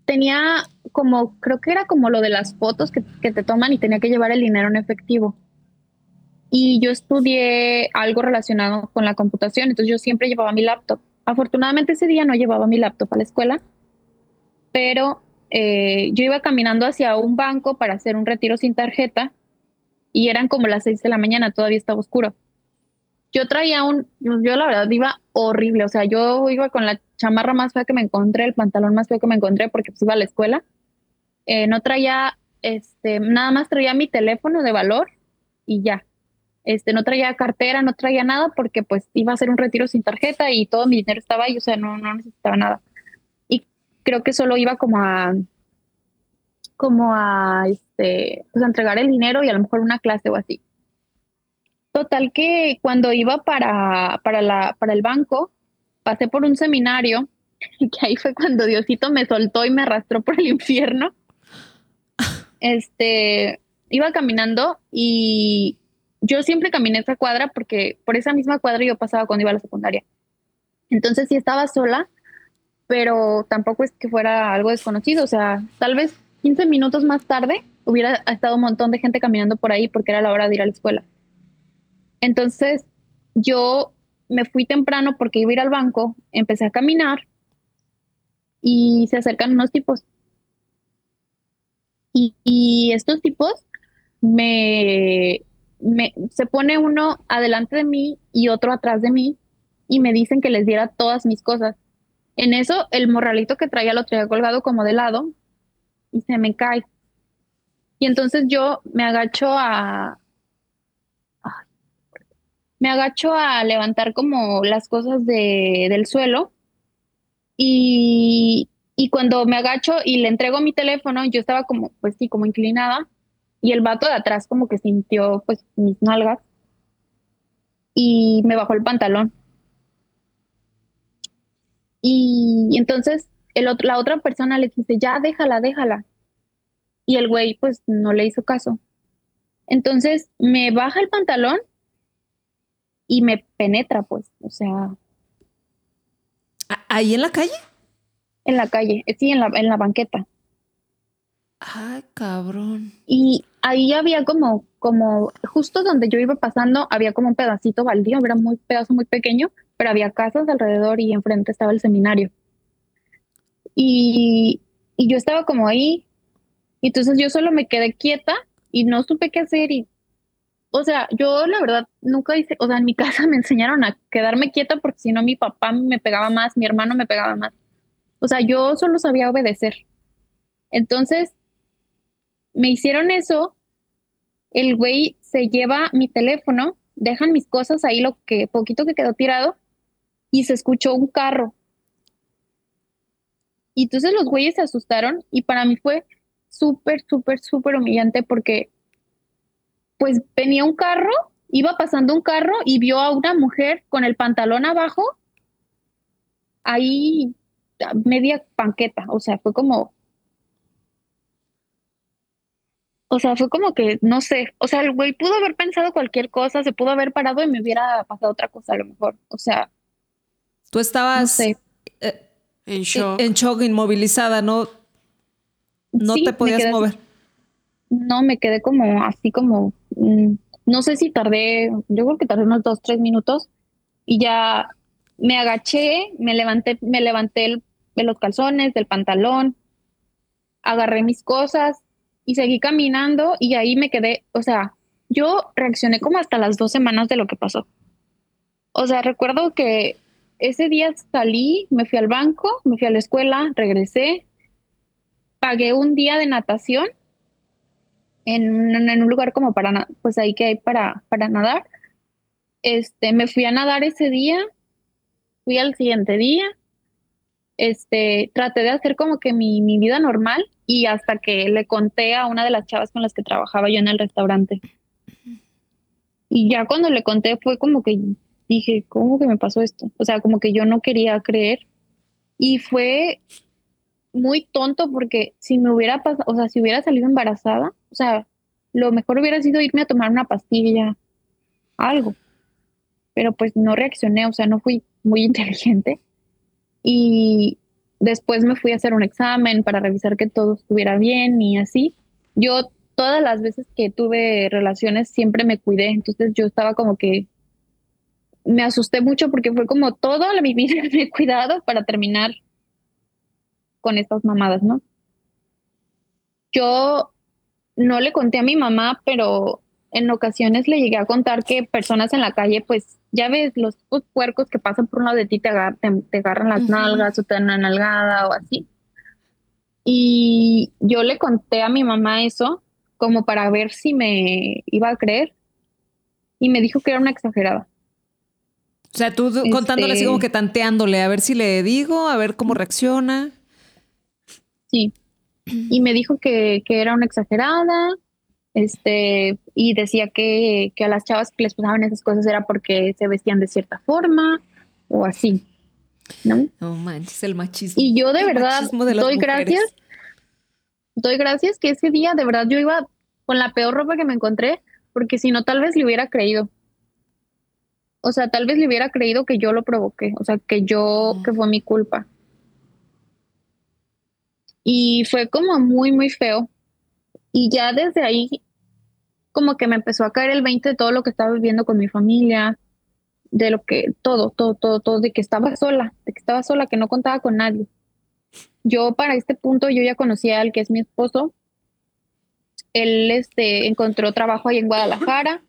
Speaker 4: tenía como creo que era como lo de las fotos que, que, te toman y tenía que llevar el dinero en efectivo y yo estudié algo relacionado con la computación entonces yo siempre llevaba mi laptop afortunadamente ese día no llevaba mi laptop a la escuela pero eh, yo iba caminando hacia un banco para hacer un retiro sin tarjeta y eran como las seis de la mañana, todavía estaba oscuro. Yo traía un, yo la verdad iba horrible, o sea, yo iba con la chamarra más fea que me encontré, el pantalón más feo que me encontré porque pues iba a la escuela. Eh, no traía, este, nada más traía mi teléfono de valor y ya. Este, no traía cartera, no traía nada porque pues iba a hacer un retiro sin tarjeta y todo mi dinero estaba ahí, o sea, no, no necesitaba nada creo que solo iba como a como a este pues a entregar el dinero y a lo mejor una clase o así. Total que cuando iba para, para, la, para el banco, pasé por un seminario, que ahí fue cuando Diosito me soltó y me arrastró por el infierno. Este, iba caminando y yo siempre caminé esa cuadra porque por esa misma cuadra yo pasaba cuando iba a la secundaria. Entonces, si estaba sola, pero tampoco es que fuera algo desconocido, o sea, tal vez 15 minutos más tarde hubiera estado un montón de gente caminando por ahí porque era la hora de ir a la escuela. Entonces, yo me fui temprano porque iba a ir al banco, empecé a caminar y se acercan unos tipos. Y, estos tipos me, me, se pone uno adelante de mí y otro atrás de mí y me dicen que les diera todas mis cosas. En eso, el morralito que traía lo traía colgado como de lado y se me cae. Y entonces yo me agacho a... Me agacho a levantar como las cosas de, del suelo y, y cuando me agacho y le entrego mi teléfono, yo estaba como, pues sí, como inclinada y el vato de atrás como que sintió pues mis nalgas y me bajó el pantalón. Y, entonces el otro, la otra persona le dice, ya déjala, déjala. Y el güey pues no le hizo caso. Entonces me baja el pantalón y me penetra pues, o sea.
Speaker 2: ¿Ahí en la calle?
Speaker 4: En la calle, sí, en la, en la banqueta.
Speaker 2: Ay, cabrón.
Speaker 4: Y ahí había como, como, justo donde yo iba pasando, había como un pedacito baldío, era muy pedazo muy pequeño, pero había casas alrededor y enfrente estaba el seminario. Y, y yo estaba como ahí, y entonces yo solo me quedé quieta y no supe qué hacer y, o sea, yo la verdad nunca hice, o sea, en mi casa me enseñaron a quedarme quieta porque si no mi papá me pegaba más, mi hermano me pegaba más. O sea, yo solo sabía obedecer. Entonces, me hicieron eso, el güey se lleva mi teléfono, dejan mis cosas ahí, lo que poquito que quedó tirado, y se escuchó un carro. Y entonces los güeyes se asustaron y para mí fue súper, súper, súper humillante porque pues venía un carro, iba pasando un carro y vio a una mujer con el pantalón abajo, ahí media panqueta, o sea, fue como, O sea, fue como que, no sé, o sea, el güey pudo haber pensado cualquier cosa, se pudo haber parado y me hubiera pasado otra cosa a lo mejor. O sea,
Speaker 2: tú estabas
Speaker 4: no sé.
Speaker 2: eh,
Speaker 3: En shock.
Speaker 2: en shock, inmovilizada, no, no
Speaker 4: Sí,
Speaker 2: te podías
Speaker 4: quedé
Speaker 2: mover.
Speaker 4: No, me quedé como así como, mm, no sé si tardé, yo creo que tardé unos dos, tres minutos y ya me agaché, me levanté, me levanté el- de los calzones, del pantalón, agarré mis cosas y seguí caminando y ahí me quedé, o sea, yo reaccioné como hasta las dos semanas de lo que pasó. O sea, recuerdo que ese día salí, me fui al banco, me fui a la escuela, regresé, pagué un día de natación en, un- lugar como para, pues ahí que hay para, para nadar. Este, me fui a nadar ese día, fui al siguiente día, este, traté de hacer como que mi, mi vida normal y hasta que le conté a una de las chavas con las que trabajaba yo en el restaurante. Y ya cuando le conté fue como que dije, ¿cómo que me pasó esto? O sea, como que yo no quería creer. Y fue muy tonto porque si me hubiera pasado, o sea, si hubiera salido embarazada, o sea, lo mejor hubiera sido irme a tomar una pastilla, algo. Pero pues no reaccioné, o sea, no fui muy inteligente. Y después me fui a hacer un examen para revisar que todo estuviera bien y así. Yo todas las veces que tuve relaciones siempre me cuidé, entonces yo estaba como que me asusté mucho porque fue como toda la mi vida me he cuidado para terminar con estas mamadas, ¿no? Yo no le conté a mi mamá, pero en ocasiones le llegué a contar que personas en la calle, pues ya ves, los puercos que pasan por un lado de ti te, agar- te, te agarran las
Speaker 2: Ujú.
Speaker 4: nalgas o te dan una nalgada o así. Y yo le conté a mi mamá eso como para ver si me iba a creer y me dijo que era una exagerada.
Speaker 2: O sea, tú contándole así
Speaker 4: Este-
Speaker 2: como que tanteándole, a ver si le digo, a ver cómo reacciona.
Speaker 4: Sí. Y me dijo que, que era una exagerada, este, y decía que, que a las chavas que les pasaban esas cosas era porque se vestían de cierta forma o así, ¿no?
Speaker 2: No manches, el machismo.
Speaker 4: Y yo de
Speaker 2: El
Speaker 4: verdad
Speaker 2: de
Speaker 4: doy
Speaker 2: mujeres.
Speaker 4: gracias, doy gracias que ese día de verdad yo iba con la peor ropa que me encontré, porque si no tal vez le hubiera creído. O sea, tal vez le hubiera creído que yo lo provoqué, o sea, que yo, que fue mi culpa. Y fue como muy, muy feo. Y ya desde ahí, como que me empezó a caer el 20 de todo lo que estaba viviendo con mi familia, de lo que, todo, todo, todo, todo, de que estaba sola, de que estaba sola, que no contaba con nadie. Yo para este punto, yo ya conocía al que es mi esposo él este, encontró trabajo ahí en Guadalajara.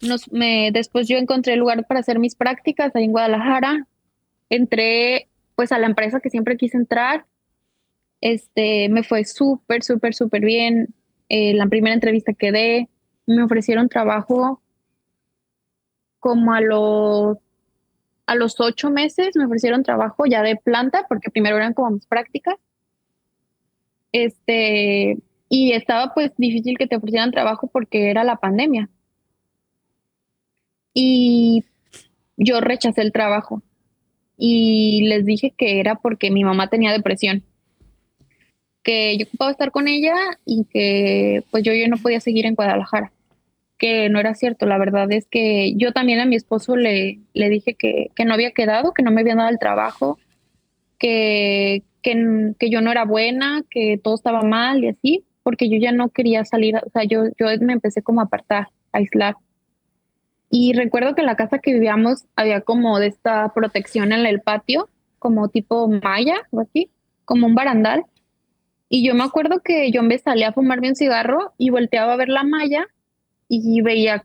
Speaker 4: Nos, me, después yo encontré el lugar para hacer mis prácticas ahí en Guadalajara. Entré pues a la empresa que siempre quise entrar. Este, me fue súper, súper, súper bien. Eh, la primera entrevista quedé. Me ofrecieron trabajo como a los a los ocho meses me ofrecieron trabajo ya de planta, porque primero eran como mis prácticas. Este, y estaba pues difícil que te ofrecieran trabajo porque era la pandemia. Y yo rechacé el trabajo y les dije que era porque mi mamá tenía depresión, que yo ocupaba estar con ella y que pues yo, yo no podía seguir en Guadalajara que no era cierto. La verdad es que yo también a mi esposo le, le dije que, que no había quedado, que no me habían dado el trabajo, que, que, que, yo no era buena, que todo estaba mal y así, porque yo ya no quería salir, o sea, yo, yo me empecé como a apartar, a aislar. Y recuerdo que en la casa que vivíamos había como de esta protección en el patio, como tipo malla o así, como un barandal. Y yo me acuerdo que yo me salía a fumarme un cigarro y volteaba a ver la malla y veía,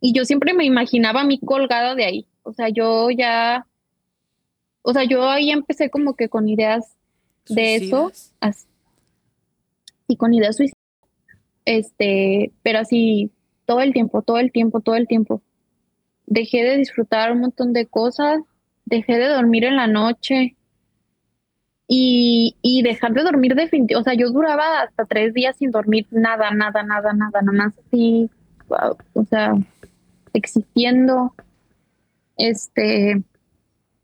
Speaker 4: y yo siempre me imaginaba a mí colgada de ahí. O sea, yo ya, o sea, yo ahí empecé como que con ideas de eso, y con ideas suicidas, este, pero así todo el tiempo, todo el tiempo, todo el tiempo. Dejé de disfrutar un montón de cosas, dejé de dormir en la noche y, y dejar de dormir definitivamente. O sea, yo duraba hasta tres días sin dormir nada, nada, nada, nada, nada más así o sea, existiendo. Este,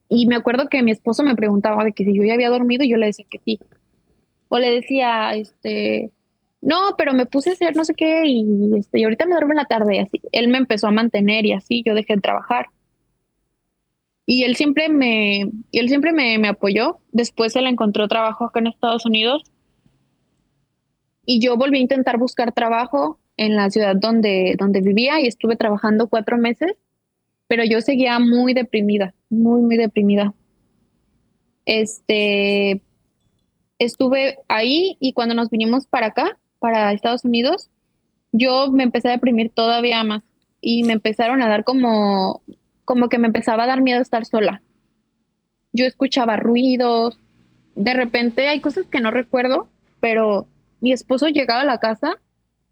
Speaker 4: y me acuerdo que mi esposo me preguntaba de que si yo ya había dormido y yo le decía que sí. O le decía, este, no, pero me puse a hacer no sé qué y, este, y ahorita me duermo en la tarde y así. Él me empezó a mantener y así yo dejé de trabajar. Y él siempre me, él siempre me, me apoyó. Después él encontró trabajo acá en Estados Unidos. Y yo volví a intentar buscar trabajo en la ciudad donde, donde vivía y estuve trabajando cuatro meses, pero yo seguía muy deprimida, muy, muy deprimida. Este, estuve ahí y cuando nos vinimos para acá, para Estados Unidos, yo me empecé a deprimir todavía más y me empezaron a dar como, como que me empezaba a dar miedo estar sola. Yo escuchaba ruidos, de repente hay cosas que no recuerdo, pero mi esposo llegaba a la casa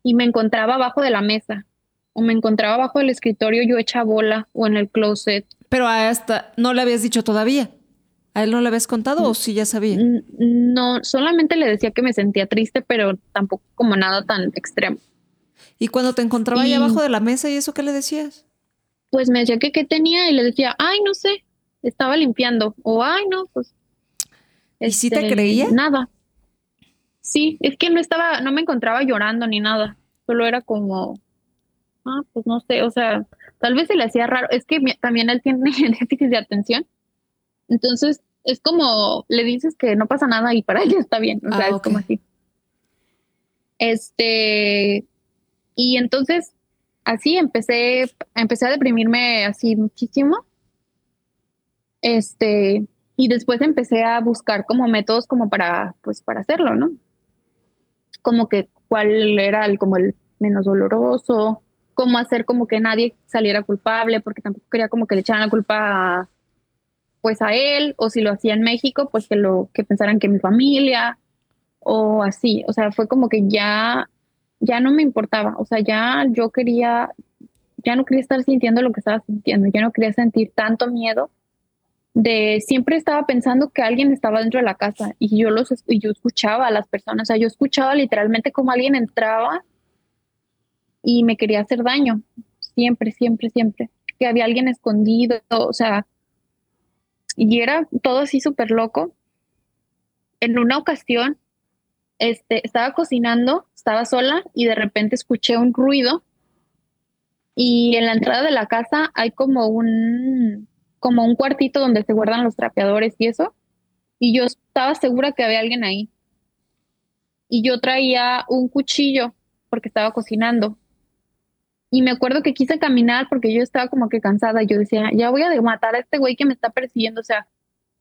Speaker 4: y me encontraba abajo de la mesa o me encontraba abajo del escritorio yo hecha bola o en el closet.
Speaker 2: Pero hasta no le habías dicho todavía. ¿A él no le habías contado o sí ya sabía?
Speaker 4: No, solamente le decía que me sentía triste, pero tampoco como nada tan extremo.
Speaker 2: ¿Y cuando te encontraba ahí abajo de la mesa y eso qué le decías?
Speaker 4: Pues me decía que qué tenía y le decía, ay, no sé, estaba limpiando. O ay, no, pues.
Speaker 2: ¿Y si te este, creía?
Speaker 4: Nada. Sí, es que no estaba, no me encontraba llorando ni nada. Solo era como, ah, pues no sé, o sea, tal vez se le hacía raro. Es que también él tiene déficit de atención. Entonces, es como le dices que no pasa nada y para él está bien. O sea, ah, es como así. Este, y entonces, así empecé, empecé a deprimirme así muchísimo. Este, y después empecé a buscar como métodos como para, pues, para hacerlo, ¿no? como que cuál era el, como el menos doloroso, cómo hacer como que nadie saliera culpable, porque tampoco quería como que le echaran la culpa a, pues a él, o si lo hacía en México, pues que lo que pensaran que mi familia, o así, o sea, fue como que ya, ya no me importaba, o sea, ya yo quería, ya no quería estar sintiendo lo que estaba sintiendo, ya no quería sentir tanto miedo de siempre estaba pensando que alguien estaba dentro de la casa y yo los y yo escuchaba a las personas, o sea, yo escuchaba literalmente como alguien entraba y me quería hacer daño, siempre, siempre, siempre, que había alguien escondido, o sea, y era todo así súper loco. En una ocasión, este, estaba cocinando, estaba sola y de repente escuché un ruido y en la entrada de la casa hay como un como un cuartito donde se guardan los trapeadores y eso. Y yo estaba segura que había alguien ahí. Y yo traía un cuchillo porque estaba cocinando. Y me acuerdo que quise caminar porque yo estaba como que cansada. Yo decía, ya voy a matar a este güey que me está persiguiendo. O sea,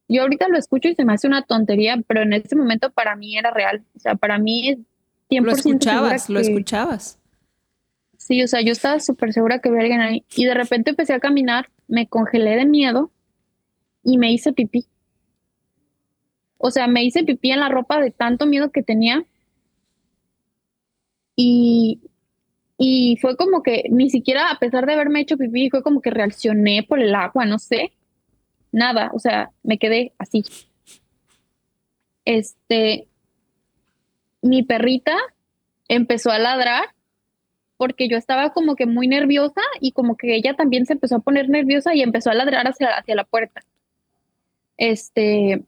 Speaker 4: yo ahorita lo escucho y se me hace una tontería, pero en ese momento para mí era real. O sea, para mí 100%
Speaker 2: Lo escuchabas, lo
Speaker 4: que-
Speaker 2: escuchabas.
Speaker 4: Sí, o sea, yo estaba súper segura que había alguien ahí. Y de repente empecé a caminar, me congelé de miedo y me hice pipí. O sea, me hice pipí en la ropa de tanto miedo que tenía. Y, y fue como que ni siquiera, a pesar de haberme hecho pipí, fue como que reaccioné por el agua, no sé. Nada, o sea, me quedé así. Este, mi perrita empezó a ladrar porque yo estaba como que muy nerviosa y como que ella también se empezó a poner nerviosa y empezó a ladrar hacia, hacia la puerta. Este,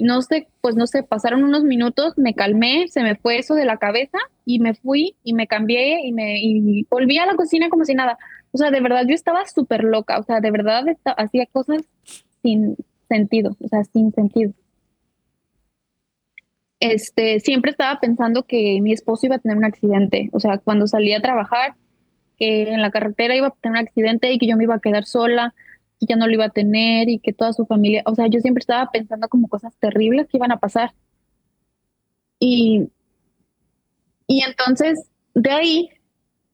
Speaker 4: no sé, pues no sé, pasaron unos minutos, me calmé, se me fue eso de la cabeza y me fui y me cambié y me volví a la cocina como si nada. O sea, de verdad yo estaba súper loca, o sea, de verdad hacía cosas sin sentido, o sea, sin sentido. Este, siempre estaba pensando que mi esposo iba a tener un accidente, o sea, cuando salía a trabajar, que en la carretera iba a tener un accidente y que yo me iba a quedar sola, y ya no lo iba a tener y que toda su familia, o sea, yo siempre estaba pensando como cosas terribles que iban a pasar. Y, y entonces, de ahí,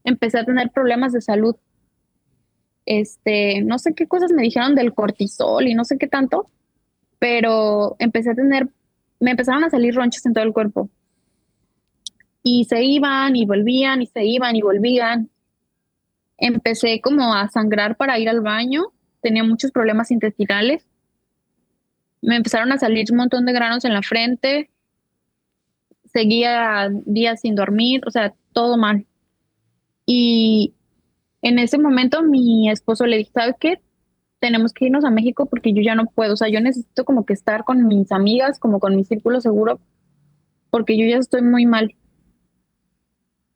Speaker 4: empecé a tener problemas de salud. Este, no sé qué cosas me dijeron del cortisol y no sé qué tanto, pero empecé a tener, me empezaron a salir ronchas en todo el cuerpo. Y se iban y volvían y se iban y volvían. Empecé como a sangrar para ir al baño, tenía muchos problemas intestinales. Me empezaron a salir un montón de granos en la frente. Seguía días sin dormir, o sea, todo mal. Y en ese momento mi esposo le dijo, ¿sabes qué? Tenemos que irnos a México porque yo ya no puedo, o sea, yo necesito como que estar con mis amigas, como con mi círculo seguro, porque yo ya estoy muy mal.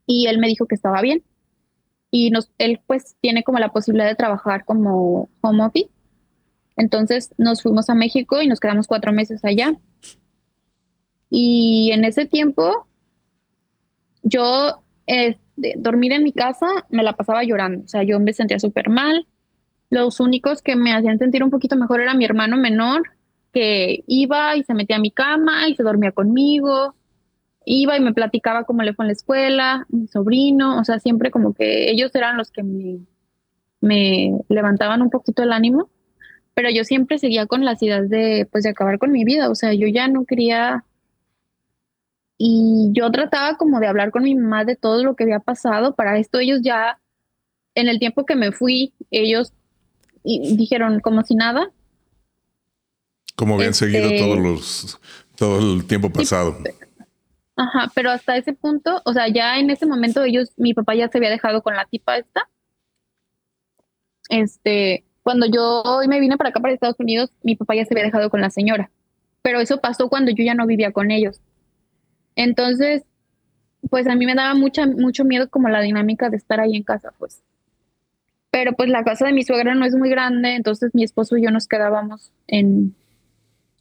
Speaker 4: Y él me dijo que estaba bien. Y nos, él pues tiene como la posibilidad de trabajar como home office. Entonces nos fuimos a México y nos quedamos cuatro meses allá. Y en ese tiempo yo eh, dormir en mi casa me la pasaba llorando, o sea, yo me sentía súper mal. Los únicos que me hacían sentir un poquito mejor era mi hermano menor, que iba y se metía a mi cama y se dormía conmigo, iba y me platicaba cómo le fue en la escuela, mi sobrino, o sea, siempre como que ellos eran los que me, me levantaban un poquito el ánimo, pero yo siempre seguía con las ideas de, pues, de acabar con mi vida, o sea, yo ya no quería y yo trataba como de hablar con mi mamá de todo lo que había pasado. Para esto ellos ya, en el tiempo que me fui, ellos y- dijeron como si nada.
Speaker 1: Como habían
Speaker 4: Este-
Speaker 1: seguido todos los, todo el tiempo pasado.
Speaker 4: Ajá, pero hasta ese punto, o sea, ya en ese momento ellos, mi papá ya se había dejado con la tipa esta. Este, cuando yo hoy me vine para acá, para Estados Unidos, mi papá ya se había dejado con la señora. Pero eso pasó cuando yo ya no vivía con ellos. Entonces, pues a mí me daba mucha, mucho miedo como la dinámica de estar ahí en casa, pues. Pero pues la casa de mi suegra no es muy grande, entonces mi esposo y yo nos quedábamos en,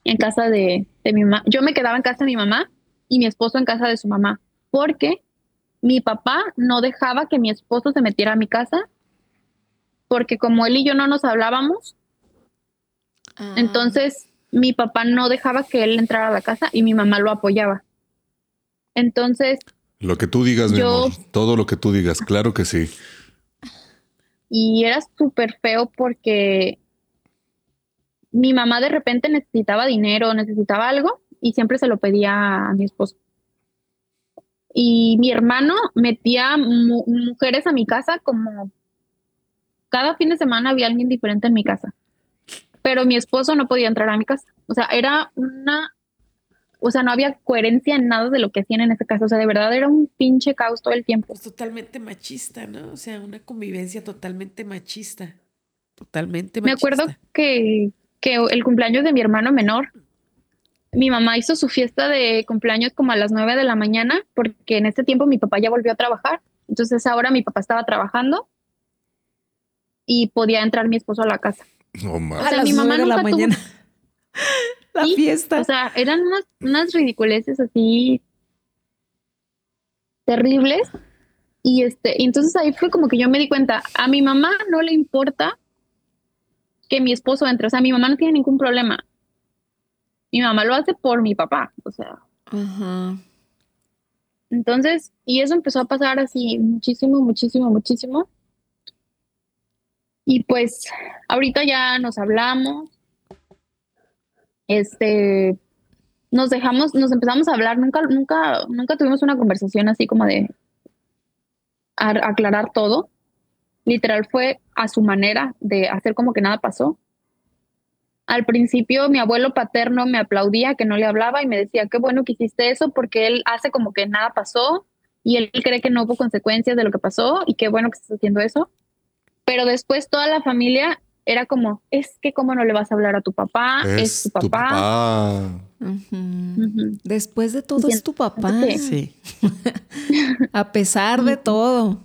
Speaker 4: en casa de, de mi mamá. Yo me quedaba en casa de mi mamá y mi esposo en casa de su mamá, porque mi papá no dejaba que mi esposo se metiera a mi casa, porque como él y yo no nos hablábamos,
Speaker 2: Ah.
Speaker 4: entonces mi papá no dejaba que él entrara a la casa y mi mamá lo apoyaba. Entonces,
Speaker 1: Lo que tú digas, mi
Speaker 4: Yo-
Speaker 1: amor. Todo lo que tú digas, claro que sí.
Speaker 4: y era súper feo porque mi mamá de repente necesitaba dinero, necesitaba algo y siempre se lo pedía a mi esposo. Y mi hermano metía mu- mujeres a mi casa como cada fin de semana había alguien diferente en mi casa. Pero mi esposo no podía entrar a mi casa. O sea, era una, o sea, no había coherencia en nada de lo que hacían en esa casa. O sea, de verdad era un pinche caos todo el tiempo.
Speaker 3: Pues totalmente machista, ¿no? O sea, una convivencia totalmente machista. Totalmente
Speaker 4: Me
Speaker 3: machista.
Speaker 4: acuerdo que, que el cumpleaños de mi hermano menor, mi mamá hizo su fiesta de cumpleaños como a las 9 de la mañana, porque en ese tiempo mi papá ya volvió a trabajar. Entonces ahora mi papá estaba trabajando y podía entrar mi esposo a la casa.
Speaker 1: No
Speaker 4: O
Speaker 1: más.
Speaker 2: a
Speaker 4: sea,
Speaker 2: las
Speaker 4: mi mamá
Speaker 2: la
Speaker 4: nunca tuvo-
Speaker 2: mañana. la
Speaker 4: Sí,
Speaker 2: fiesta.
Speaker 4: O sea, eran unas, unas ridiculeces así terribles. Y este, y entonces ahí fue como que yo me di cuenta, a mi mamá no le importa que mi esposo entre, o sea, mi mamá no tiene ningún problema. Mi mamá lo hace por mi papá, o sea,
Speaker 2: Ajá.
Speaker 4: Entonces, y eso empezó a pasar así muchísimo, muchísimo, muchísimo. Y pues ahorita ya nos hablamos. Este, nos dejamos, nos empezamos a hablar, nunca, nunca, nunca tuvimos una conversación así como de aclarar todo. Literal fue a su manera de hacer como que nada pasó. Al principio mi abuelo paterno me aplaudía que no le hablaba y me decía, qué bueno que hiciste eso porque él hace como que nada pasó y él cree que no hubo consecuencias de lo que pasó y qué bueno que estás haciendo eso. Pero después toda la familia era como, es que cómo no le vas a hablar a tu papá, es, tu papá.
Speaker 2: Después de todo es tu papá. Sí. a pesar de todo.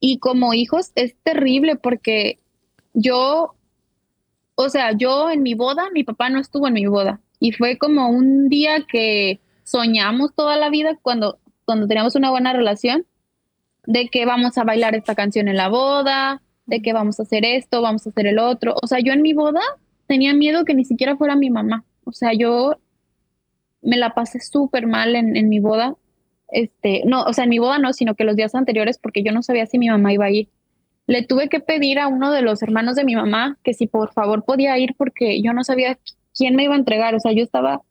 Speaker 4: Y como hijos es terrible porque yo, o sea, yo en mi boda, mi papá no estuvo en mi boda. Y fue como un día que soñamos toda la vida cuando, cuando teníamos una buena relación, de que vamos a bailar esta canción en la boda, de que vamos a hacer esto, vamos a hacer el otro. O sea, yo en mi boda tenía miedo que ni siquiera fuera mi mamá. O sea, yo me la pasé súper mal en, en, mi boda. Este, no, o sea, en mi boda no, sino que los días anteriores, porque yo no sabía si mi mamá iba a ir. Le tuve que pedir a uno de los hermanos de mi mamá que si por favor podía ir porque yo no sabía quién me iba a entregar. O sea, yo estaba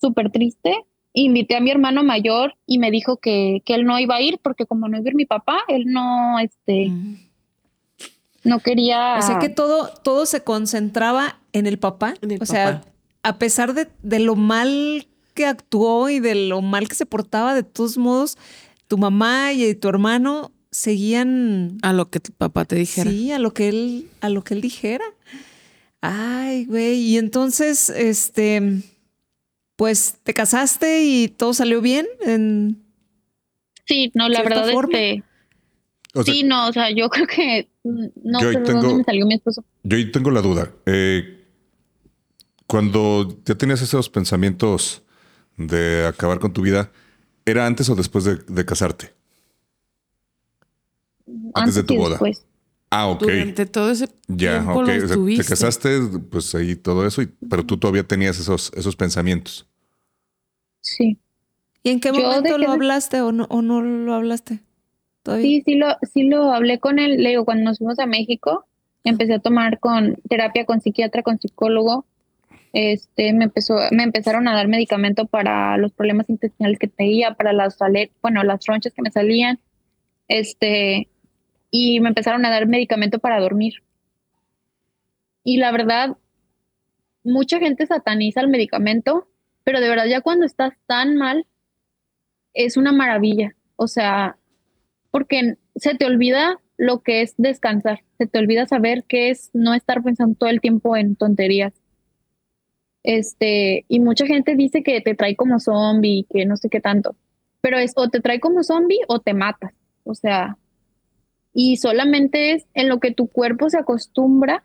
Speaker 4: súper triste. Invité a mi hermano mayor y me dijo que, que, él no iba a ir porque como no iba a ir mi papá, él no, este, mm no quería.
Speaker 2: O sea que todo, todo se concentraba en el papá. o sea, a pesar de, de, lo mal que actuó y de lo mal que se portaba, de todos modos, tu mamá y tu hermano seguían
Speaker 3: a lo que tu papá te dijera.
Speaker 2: Sí, a lo que él, a lo que él dijera. Ay, güey. Y entonces, este, pues te casaste y todo salió bien. En
Speaker 4: sí, no, la verdad es que sí, no, o sea, yo creo que no sé
Speaker 1: tengo, dónde me salió mi esposo. Yo ahí tengo la duda. Eh, cuando ya tenías esos pensamientos de acabar con tu vida, ¿era antes o después de, casarte? Antes, de tu boda. Ah, ok.
Speaker 3: Durante todo ese ya, ok.
Speaker 1: te casaste, pues ahí todo eso, pero tú todavía tenías esos, esos pensamientos.
Speaker 4: Sí.
Speaker 2: ¿Y en qué momento lo hablaste o no, o no lo hablaste?
Speaker 4: Sí, sí lo, sí lo hablé con él. Le digo, cuando nos fuimos a México, empecé a tomar con terapia con psiquiatra, con psicólogo. Este, me empezó, me empezaron a dar medicamento para los problemas intestinales que tenía, para las bueno, las ronchas que me salían. Este, y me empezaron a dar medicamento para dormir. Y la verdad, mucha gente sataniza el medicamento, pero de verdad ya cuando estás tan mal, es una maravilla. O sea, porque se te olvida lo que es descansar, se te olvida saber qué es no estar pensando todo el tiempo en tonterías. Este, y mucha gente dice que te trae como zombie, que no sé qué tanto, pero es o te trae como zombie o te matas, o sea, y solamente es en lo que tu cuerpo se acostumbra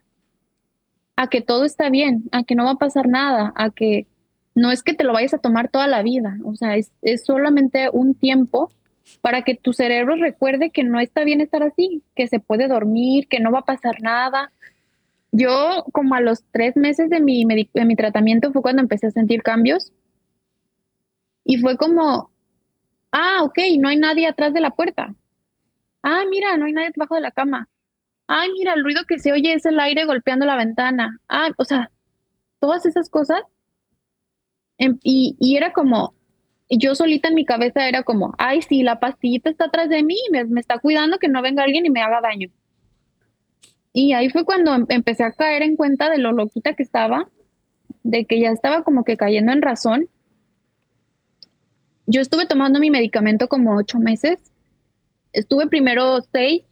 Speaker 4: a que todo está bien, a que no va a pasar nada, a que no es que te lo vayas a tomar toda la vida, o sea, es, es solamente un tiempo para que tu cerebro recuerde que no está bien estar así, que se puede dormir, que no va a pasar nada. Yo como a los tres meses de mi, de mi tratamiento fue cuando empecé a sentir cambios y fue como, ah, ok, no hay nadie atrás de la puerta. Ah, mira, no hay nadie debajo de la cama. Ay, mira, el ruido que se oye es el aire golpeando la ventana. Ah, o sea, todas esas cosas. Em, y, y era como, yo solita en mi cabeza era como, ay, sí, la pastillita está atrás de mí, me, me está cuidando que no venga alguien y me haga daño. Y ahí fue cuando em, empecé a caer en cuenta de lo loquita que estaba, de que ya estaba como que cayendo en razón. Yo estuve tomando mi medicamento como ocho meses. Estuve primero seis,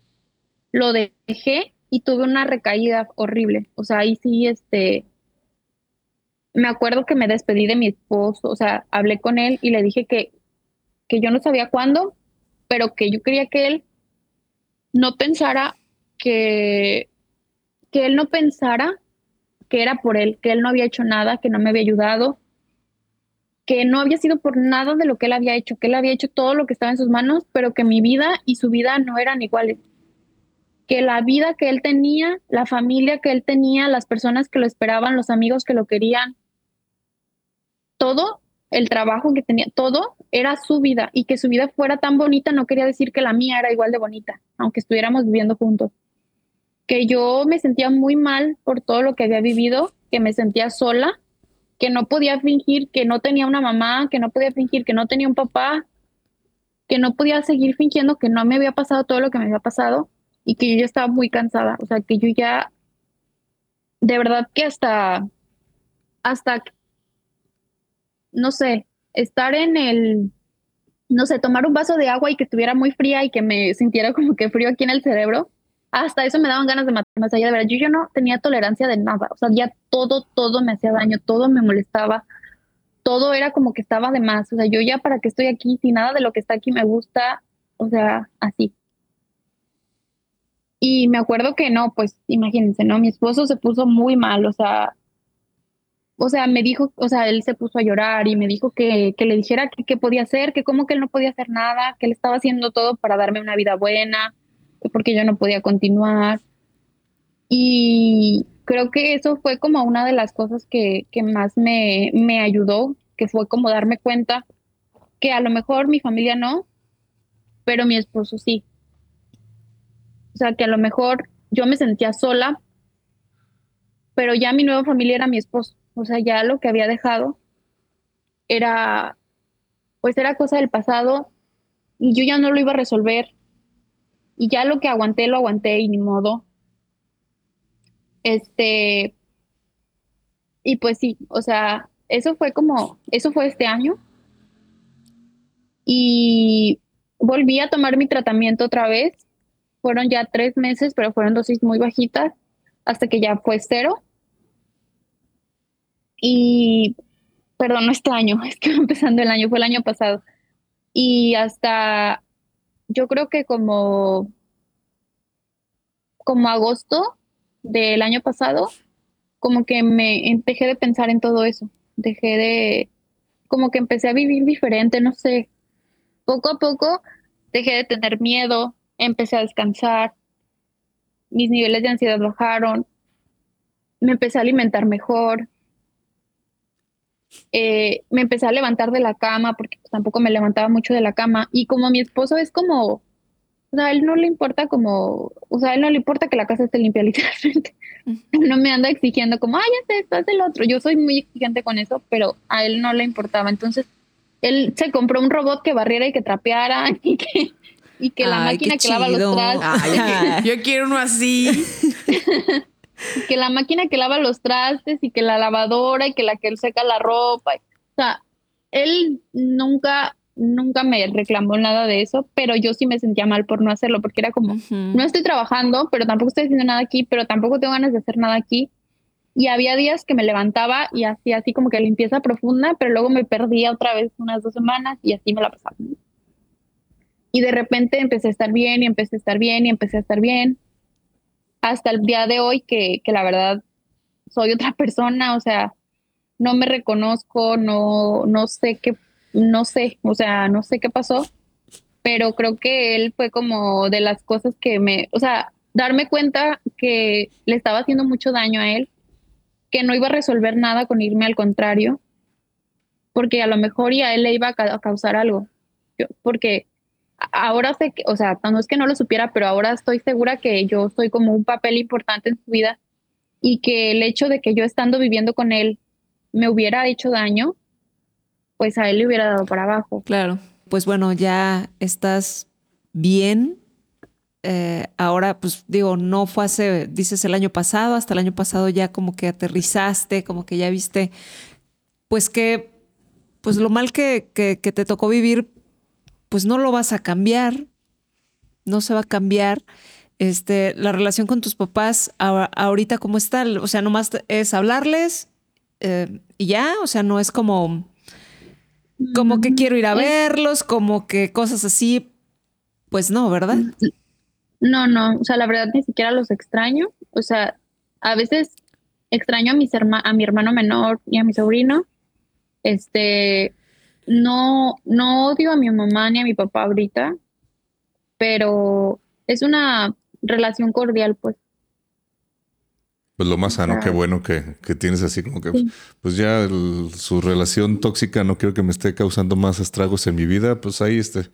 Speaker 4: lo dejé y tuve una recaída horrible. O sea, ahí sí, este, me acuerdo que me despedí de mi esposo, o sea, hablé con él y le dije que, que yo no sabía cuándo, pero que yo quería que él no pensara que, que él no pensara que era por él, que él no había hecho nada, que no me había ayudado, que no había sido por nada de lo que él había hecho, que él había hecho todo lo que estaba en sus manos, pero que mi vida y su vida no eran iguales. Que la vida que él tenía, la familia que él tenía, las personas que lo esperaban, los amigos que lo querían, todo el trabajo que tenía, todo era su vida y que su vida fuera tan bonita no quería decir que la mía era igual de bonita, aunque estuviéramos viviendo juntos. Que yo me sentía muy mal por todo lo que había vivido, que me sentía sola, que no podía fingir que no tenía una mamá, que no podía fingir que no tenía un papá, que no podía seguir fingiendo que no me había pasado todo lo que me había pasado y que yo ya estaba muy cansada, o sea, que yo ya, de verdad que hasta, hasta, no sé, estar en el, no sé, tomar un vaso de agua y que estuviera muy fría y que me sintiera como que frío aquí en el cerebro, hasta eso me daban ganas de matarme. O sea, ya de verdad, yo ya no tenía tolerancia de nada. O sea, ya todo, todo me hacía daño, todo me molestaba, todo era como que estaba de más. O sea, yo ya para qué estoy aquí, si nada de lo que está aquí me gusta, o sea, así. Y me acuerdo que no, pues imagínense, ¿no? Mi esposo se puso muy mal, o sea, o sea, me dijo, o sea, él se puso a llorar y me dijo que, que le dijera qué podía hacer, que como que él no podía hacer nada, que él estaba haciendo todo para darme una vida buena, porque yo no podía continuar. Y creo que eso fue como una de las cosas que, que más me, me ayudó, que fue como darme cuenta que a lo mejor mi familia no, pero mi esposo sí. O sea, que a lo mejor yo me sentía sola, pero ya mi nueva familia era mi esposo. O sea, ya lo que había dejado era, pues era cosa del pasado y yo ya no lo iba a resolver. Y ya lo que aguanté, lo aguanté y ni modo. Este, y pues sí, o sea, eso fue como, eso fue este año. Y volví a tomar mi tratamiento otra vez fueron ya tres meses, pero fueron dosis muy bajitas, hasta que ya fue cero. Y, perdón, no este año, es que empezando el año, fue el año pasado. Y hasta, yo creo que como, como agosto del año pasado, como que me dejé de pensar en todo eso, dejé de, como que empecé a vivir diferente, no sé, poco a poco dejé de tener miedo, empecé a descansar, mis niveles de ansiedad bajaron, me empecé a alimentar mejor, eh, me empecé a levantar de la cama porque tampoco me levantaba mucho de la cama y como mi esposo es como, o sea, a él no le importa como, o sea, a él no le importa que la casa esté limpia literalmente. No me anda exigiendo como, ay, ya sé esto, es el otro. Yo soy muy exigente con eso, pero a él no le importaba. Entonces, él se compró un robot que barriera y que trapeara y que y que la máquina que lava los trastes.
Speaker 3: yo quiero uno así.
Speaker 4: Que la máquina que lava los trastes y que la lavadora y que la que seca la ropa. O sea, él nunca, nunca me reclamó nada de eso, pero yo sí me sentía mal por no hacerlo, porque era como, no estoy trabajando, pero tampoco estoy haciendo nada aquí, pero tampoco tengo ganas de hacer nada aquí. Y había días que me levantaba y hacía así como que limpieza profunda, pero luego me perdía otra vez unas dos semanas y así me la pasaba. Y de repente empecé a estar bien y empecé a estar bien y empecé a estar bien. Hasta el día de hoy que, que la verdad soy otra persona, o sea, no me reconozco, no, no sé qué, no sé, o sea, no sé qué pasó, pero creo que él fue como de las cosas que me, o sea, darme cuenta que le estaba haciendo mucho daño a él, que no iba a resolver nada con irme al contrario, porque a lo mejor ya a él le iba a, causar algo, porque ahora sé que, o sea, no es que no lo supiera, pero ahora estoy segura que yo soy como un papel importante en su vida y que el hecho de que yo estando viviendo con él me hubiera hecho daño, pues a él le hubiera dado para abajo.
Speaker 2: Claro, pues bueno, ya estás bien. Eh, ahora, pues digo, no fue hace, dices el año pasado, hasta el año pasado ya como que aterrizaste, como que ya viste, pues que, pues lo mal que, que, que te tocó vivir, pues no lo vas a cambiar, no se va a cambiar. Este, la relación con tus papás ahorita cómo está, o sea, nomás es hablarles eh, y ya, o sea, no es como, como que quiero ir a verlos, como que cosas así, pues no, ¿verdad?
Speaker 4: No, no, o sea, la verdad ni siquiera los extraño, o sea, a veces extraño a mis a mi hermano menor y a mi sobrino, este, no, no odio a mi mamá ni a mi papá ahorita, pero es una relación cordial, pues.
Speaker 1: Pues lo más sano, qué bueno que, que tienes así como que, pues ya su relación tóxica no quiero que me esté causando más estragos en mi vida, pues ahí este,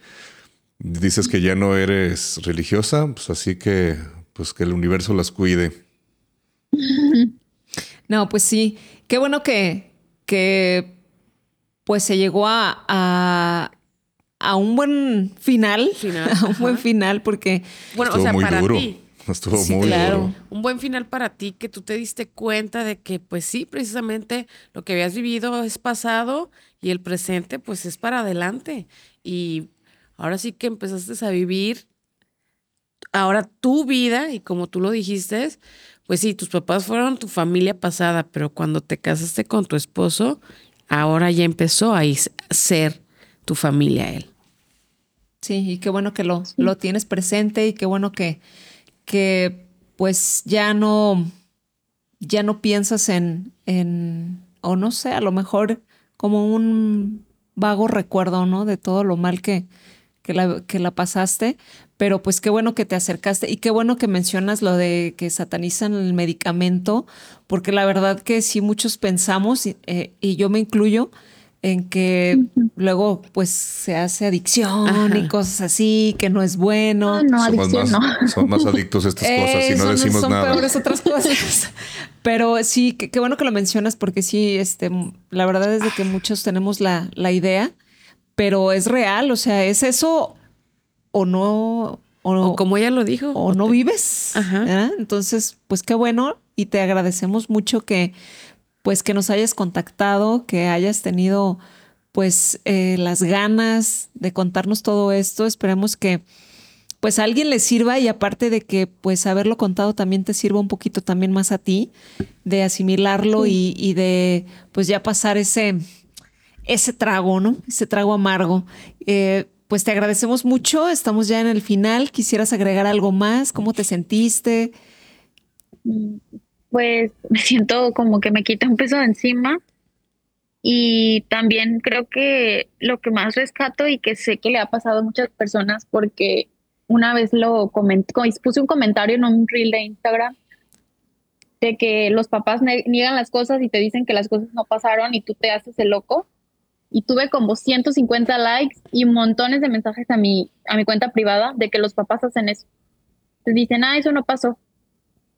Speaker 1: dices que ya no eres religiosa, pues así que, pues que el universo las cuide.
Speaker 2: No, pues sí, qué bueno que, que pues se llegó a, a, un buen final, a un buen final, porque,
Speaker 3: bueno, o sea, para ti.
Speaker 1: Estuvo muy claro.
Speaker 3: Un buen final para ti, que tú te diste cuenta de que, pues sí, precisamente lo que habías vivido es pasado y el presente, pues es para adelante. Y ahora sí que empezaste a vivir ahora tu vida y como tú lo dijiste, pues sí, tus papás fueron tu familia pasada, pero cuando te casaste con tu esposo, ahora ya empezó a ser tu familia él.
Speaker 2: Sí, y qué bueno que lo, lo tienes presente y qué bueno que, que pues ya no, ya no piensas en, en, o no sé, a lo mejor como un vago recuerdo, ¿no? De todo lo mal que, que, la, que la pasaste, pero pues qué bueno que te acercaste y qué bueno que mencionas lo de que satanizan el medicamento, porque la verdad que sí muchos pensamos, eh, y yo me incluyo, en que luego pues se hace adicción y cosas así, que no es bueno.
Speaker 4: No, adicción
Speaker 1: más, no. Son más adictos a estas cosas y no decimos
Speaker 2: son
Speaker 1: nada.
Speaker 2: Peores otras cosas. Pero sí, qué bueno que lo mencionas porque sí, este, la verdad es de que muchos tenemos la, la idea, pero es real, o sea, es eso o no.
Speaker 3: O, como ella lo dijo.
Speaker 2: O, no vives. Ajá. Entonces, pues qué bueno y te agradecemos mucho que pues que nos hayas contactado, que hayas tenido pues eh, las ganas de contarnos todo esto. Esperemos que pues a alguien le sirva y aparte de que pues haberlo contado también te sirva un poquito también más a ti de asimilarlo y, de pues ya pasar ese, ese trago, ¿no? Ese trago amargo. Eh, pues te agradecemos mucho, estamos ya en el final. ¿Quisieras agregar algo más? ¿Cómo te sentiste?
Speaker 4: Mm, pues me siento como que me quita un peso de encima. Y también creo que lo que más rescato y que sé que le ha pasado a muchas personas, porque una vez lo comenté, puse un comentario en un reel de Instagram de que los papás niegan las cosas y te dicen que las cosas no pasaron y tú te haces el loco. Y tuve como 150 likes y montones de mensajes a mi, a mi cuenta privada de que los papás hacen eso. Te dicen, ah, eso no pasó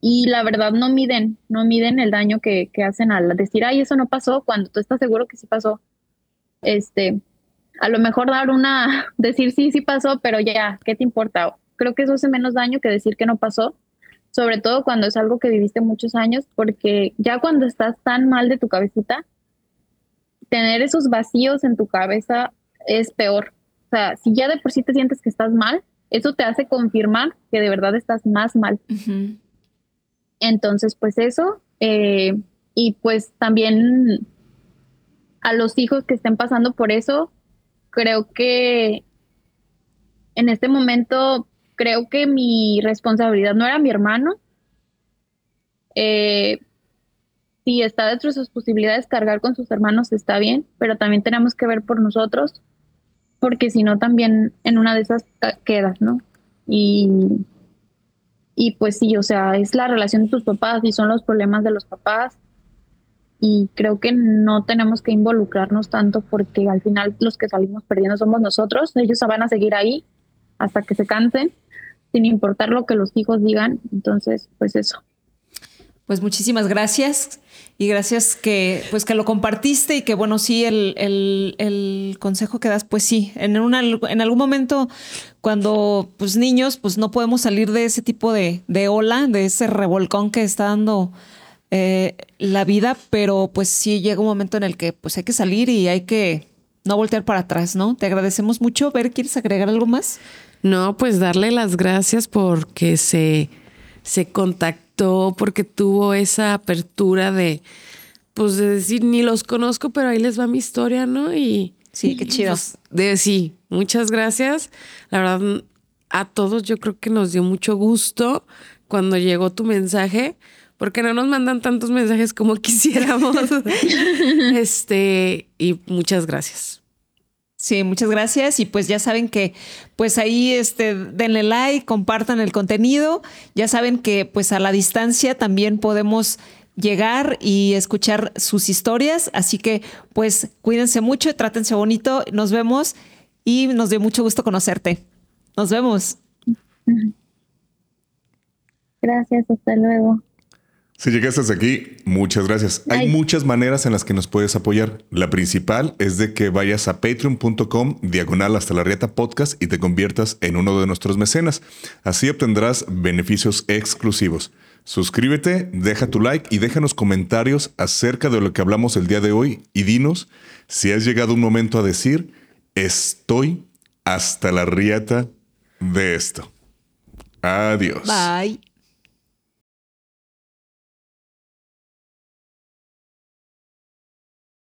Speaker 4: y la verdad no miden, no miden el daño que, que, hacen al decir, ay, eso no pasó, cuando tú estás seguro que sí pasó. Este, a lo mejor dar una, decir sí, sí pasó, pero ya, ¿qué te importa? Creo que eso hace menos daño que decir que no pasó, sobre todo cuando es algo que viviste muchos años, porque ya cuando estás tan mal de tu cabecita, tener esos vacíos en tu cabeza es peor. O sea, si ya de por sí te sientes que estás mal, eso te hace confirmar que de verdad estás más mal. Entonces, pues eso. Eh, y pues también a los hijos que estén pasando por eso, creo que en este momento, creo que mi responsabilidad no era mi hermano. Eh, si está dentro de sus posibilidades cargar con sus hermanos, está bien, pero también tenemos que ver por nosotros, porque si no, también en una de esas quedas, ¿no? Y y pues sí, o sea, es la relación de tus papás y son los problemas de los papás. Y creo que no tenemos que involucrarnos tanto porque al final los que salimos perdiendo somos nosotros. Ellos van a seguir ahí hasta que se cansen, sin importar lo que los hijos digan. Entonces, pues eso.
Speaker 2: Pues muchísimas gracias y gracias que pues que lo compartiste y que bueno, sí, el, el, consejo que das, pues sí, en, en algún momento cuando pues niños pues no podemos salir de ese tipo de, de ola, de ese revolcón que está dando eh, la vida, pero pues sí llega un momento en el que pues hay que salir y hay que no voltear para atrás, ¿no? Te agradecemos mucho. Ver, ¿quieres agregar algo más?
Speaker 3: No, pues darle las gracias porque se, se contactó porque tuvo esa apertura de, pues de decir, ni los conozco, pero ahí les va mi historia, ¿no? Y
Speaker 2: sí, qué chido. Pues,
Speaker 3: de sí, muchas gracias. La verdad, a todos yo creo que nos dio mucho gusto cuando llegó tu mensaje, porque no nos mandan tantos mensajes como quisiéramos. este, y muchas gracias.
Speaker 2: Sí, muchas gracias. Y pues ya saben que, pues ahí este, denle like, compartan el contenido. Ya saben que pues a la distancia también podemos llegar y escuchar sus historias. Así que pues cuídense mucho, trátense bonito. Nos vemos y nos dio mucho gusto conocerte. Nos vemos.
Speaker 4: Gracias, hasta luego.
Speaker 1: Si llegaste hasta aquí, muchas gracias. Hay muchas maneras en las que nos puedes apoyar. La principal es de que vayas a patreon.com diagonal hasta la rieta podcast y te conviertas en uno de nuestros mecenas. Así obtendrás beneficios exclusivos. Suscríbete, deja tu like y déjanos comentarios acerca de lo que hablamos el día de hoy y dinos si has llegado un momento a decir estoy hasta la rieta de esto. Adiós.
Speaker 2: Bye.